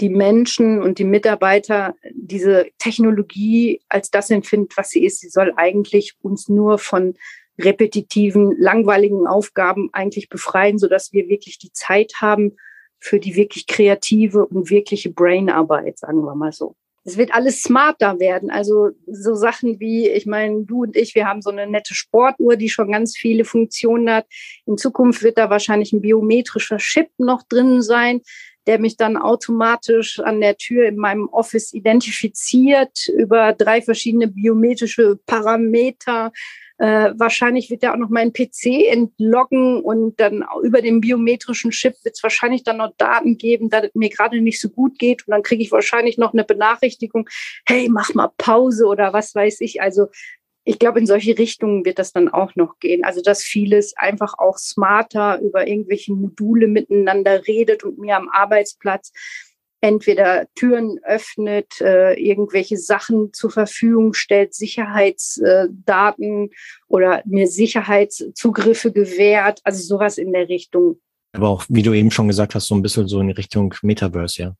die Menschen und die Mitarbeiter diese Technologie als das empfinden, was sie ist. Sie soll eigentlich uns nur von repetitiven, langweiligen Aufgaben eigentlich befreien, sodass wir wirklich die Zeit haben für die wirklich kreative und wirkliche Brainarbeit, sagen wir mal so. Es wird alles smarter werden. Also so Sachen wie, ich meine, du und ich, wir haben so eine nette Sportuhr, die schon ganz viele Funktionen hat. In Zukunft wird da wahrscheinlich ein biometrischer Chip noch drin sein der mich dann automatisch an der Tür in meinem Office identifiziert über drei verschiedene biometrische Parameter. Äh, wahrscheinlich wird er auch noch meinen PC entloggen und dann über den biometrischen Chip wird es wahrscheinlich dann noch Daten geben, dass es mir gerade nicht so gut geht. Und dann kriege ich wahrscheinlich noch eine Benachrichtigung, hey, mach mal Pause oder was weiß ich. Also ich glaube, in solche Richtungen wird das dann auch noch gehen. Also, dass vieles einfach auch smarter über irgendwelche Module miteinander redet und mir am Arbeitsplatz entweder Türen öffnet, äh, irgendwelche Sachen zur Verfügung stellt, Sicherheitsdaten äh, oder mir Sicherheitszugriffe gewährt, also sowas in der Richtung. Aber auch, wie du eben schon gesagt hast, so ein bisschen so in Richtung Metaverse, ja.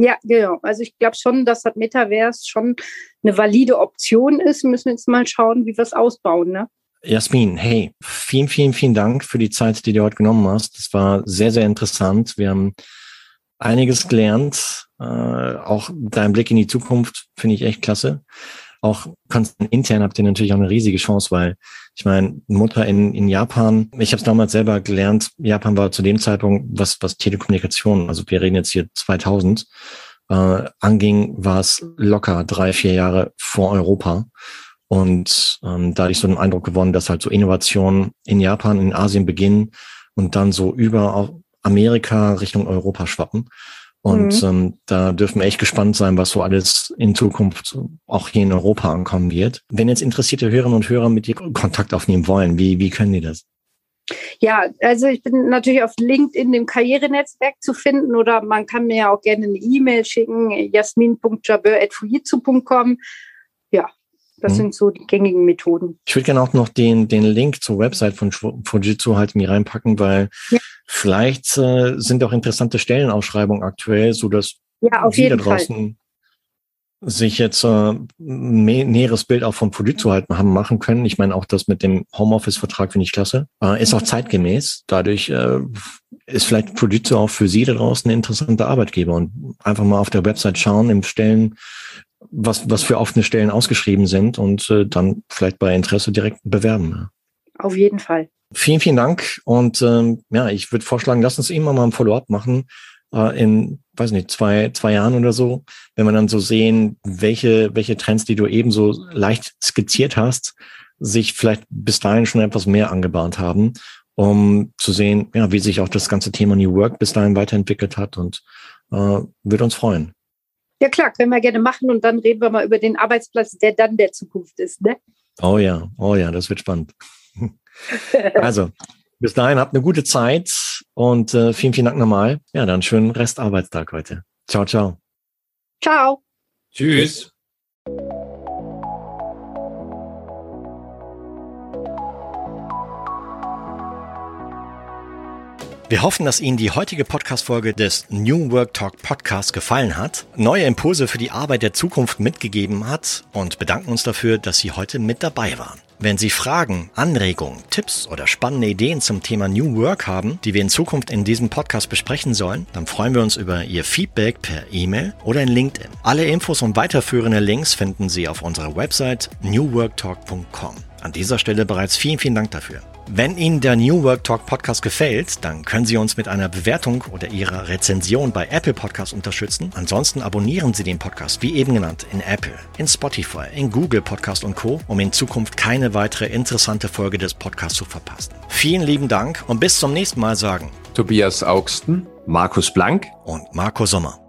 Ja, genau. Also ich glaube schon, dass das Metaverse schon eine valide Option ist. Wir müssen jetzt mal schauen, wie wir es ausbauen. Ne? Jasmin, hey, vielen, vielen, vielen Dank für die Zeit, die du heute genommen hast. Das war sehr, sehr interessant. Wir haben einiges gelernt. Äh, auch dein Blick in die Zukunft finde ich echt klasse. Auch intern habt ihr natürlich auch eine riesige Chance, weil ich meine, Mutter in, in Japan, ich habe es damals selber gelernt, Japan war zu dem Zeitpunkt, was, was Telekommunikation, also wir reden jetzt hier 2000, äh, anging, war es locker drei, vier Jahre vor Europa. Und ähm, da hatte ich so den Eindruck gewonnen, dass halt so Innovationen in Japan, in Asien beginnen und dann so über Amerika Richtung Europa schwappen. Und mhm. ähm, da dürfen wir echt gespannt sein, was so alles in Zukunft auch hier in Europa ankommen wird. Wenn jetzt interessierte Hörerinnen und Hörer mit dir Kontakt aufnehmen wollen, wie, wie können die das? Ja, also ich bin natürlich auf LinkedIn im Karrierenetzwerk zu finden oder man kann mir ja auch gerne eine E-Mail schicken, jasmin.jabeur.fujitsu.com. Ja, das mhm. sind so die gängigen Methoden. Ich würde gerne auch noch den, den Link zur Website von Fujitsu halt mir reinpacken, weil ja. vielleicht äh, sind auch interessante Stellenausschreibungen aktuell, so dass ja, auf jeden draußen Fall. sich jetzt äh, ein näheres Bild auch von Fujitsu halt haben machen können. Ich meine, auch das mit dem Homeoffice-Vertrag finde ich klasse. Äh, ist auch zeitgemäß. Dadurch äh, ist vielleicht Fujitsu auch für Sie da draußen ein interessanter Arbeitgeber und einfach mal auf der Website schauen im Stellen was, was für offene Stellen ausgeschrieben sind und äh, dann vielleicht bei Interesse direkt bewerben. Auf jeden Fall. Vielen, vielen Dank. Und ähm, ja, ich würde vorschlagen, lass uns immer mal ein Follow-up machen äh, in, weiß nicht, zwei, zwei Jahren oder so, wenn wir dann so sehen, welche, welche Trends, die du eben so leicht skizziert hast, sich vielleicht bis dahin schon etwas mehr angebahnt haben, um zu sehen, ja, wie sich auch das ganze Thema New Work bis dahin weiterentwickelt hat und äh, würde uns freuen. Ja klar, können wir gerne machen und dann reden wir mal über den Arbeitsplatz, der dann der Zukunft ist. Ne? Oh ja, oh ja, das wird spannend. also, bis dahin habt eine gute Zeit und äh, vielen, vielen Dank nochmal. Ja, dann schönen Restarbeitstag heute. Ciao, ciao. Ciao. Tschüss. Wir hoffen, dass Ihnen die heutige Podcast-Folge des New Work Talk Podcast gefallen hat, neue Impulse für die Arbeit der Zukunft mitgegeben hat und bedanken uns dafür, dass Sie heute mit dabei waren. Wenn Sie Fragen, Anregungen, Tipps oder spannende Ideen zum Thema New Work haben, die wir in Zukunft in diesem Podcast besprechen sollen, dann freuen wir uns über Ihr Feedback per E-Mail oder in LinkedIn. Alle Infos und weiterführende Links finden Sie auf unserer Website newworktalk.com. An dieser Stelle bereits vielen, vielen Dank dafür. Wenn Ihnen der New Work Talk Podcast gefällt, dann können Sie uns mit einer Bewertung oder Ihrer Rezension bei Apple Podcasts unterstützen. Ansonsten abonnieren Sie den Podcast, wie eben genannt, in Apple, in Spotify, in Google Podcast und Co., um in Zukunft keine weitere interessante Folge des Podcasts zu verpassen. Vielen lieben Dank und bis zum nächsten Mal sagen Tobias Augsten, Markus Blank und Marco Sommer.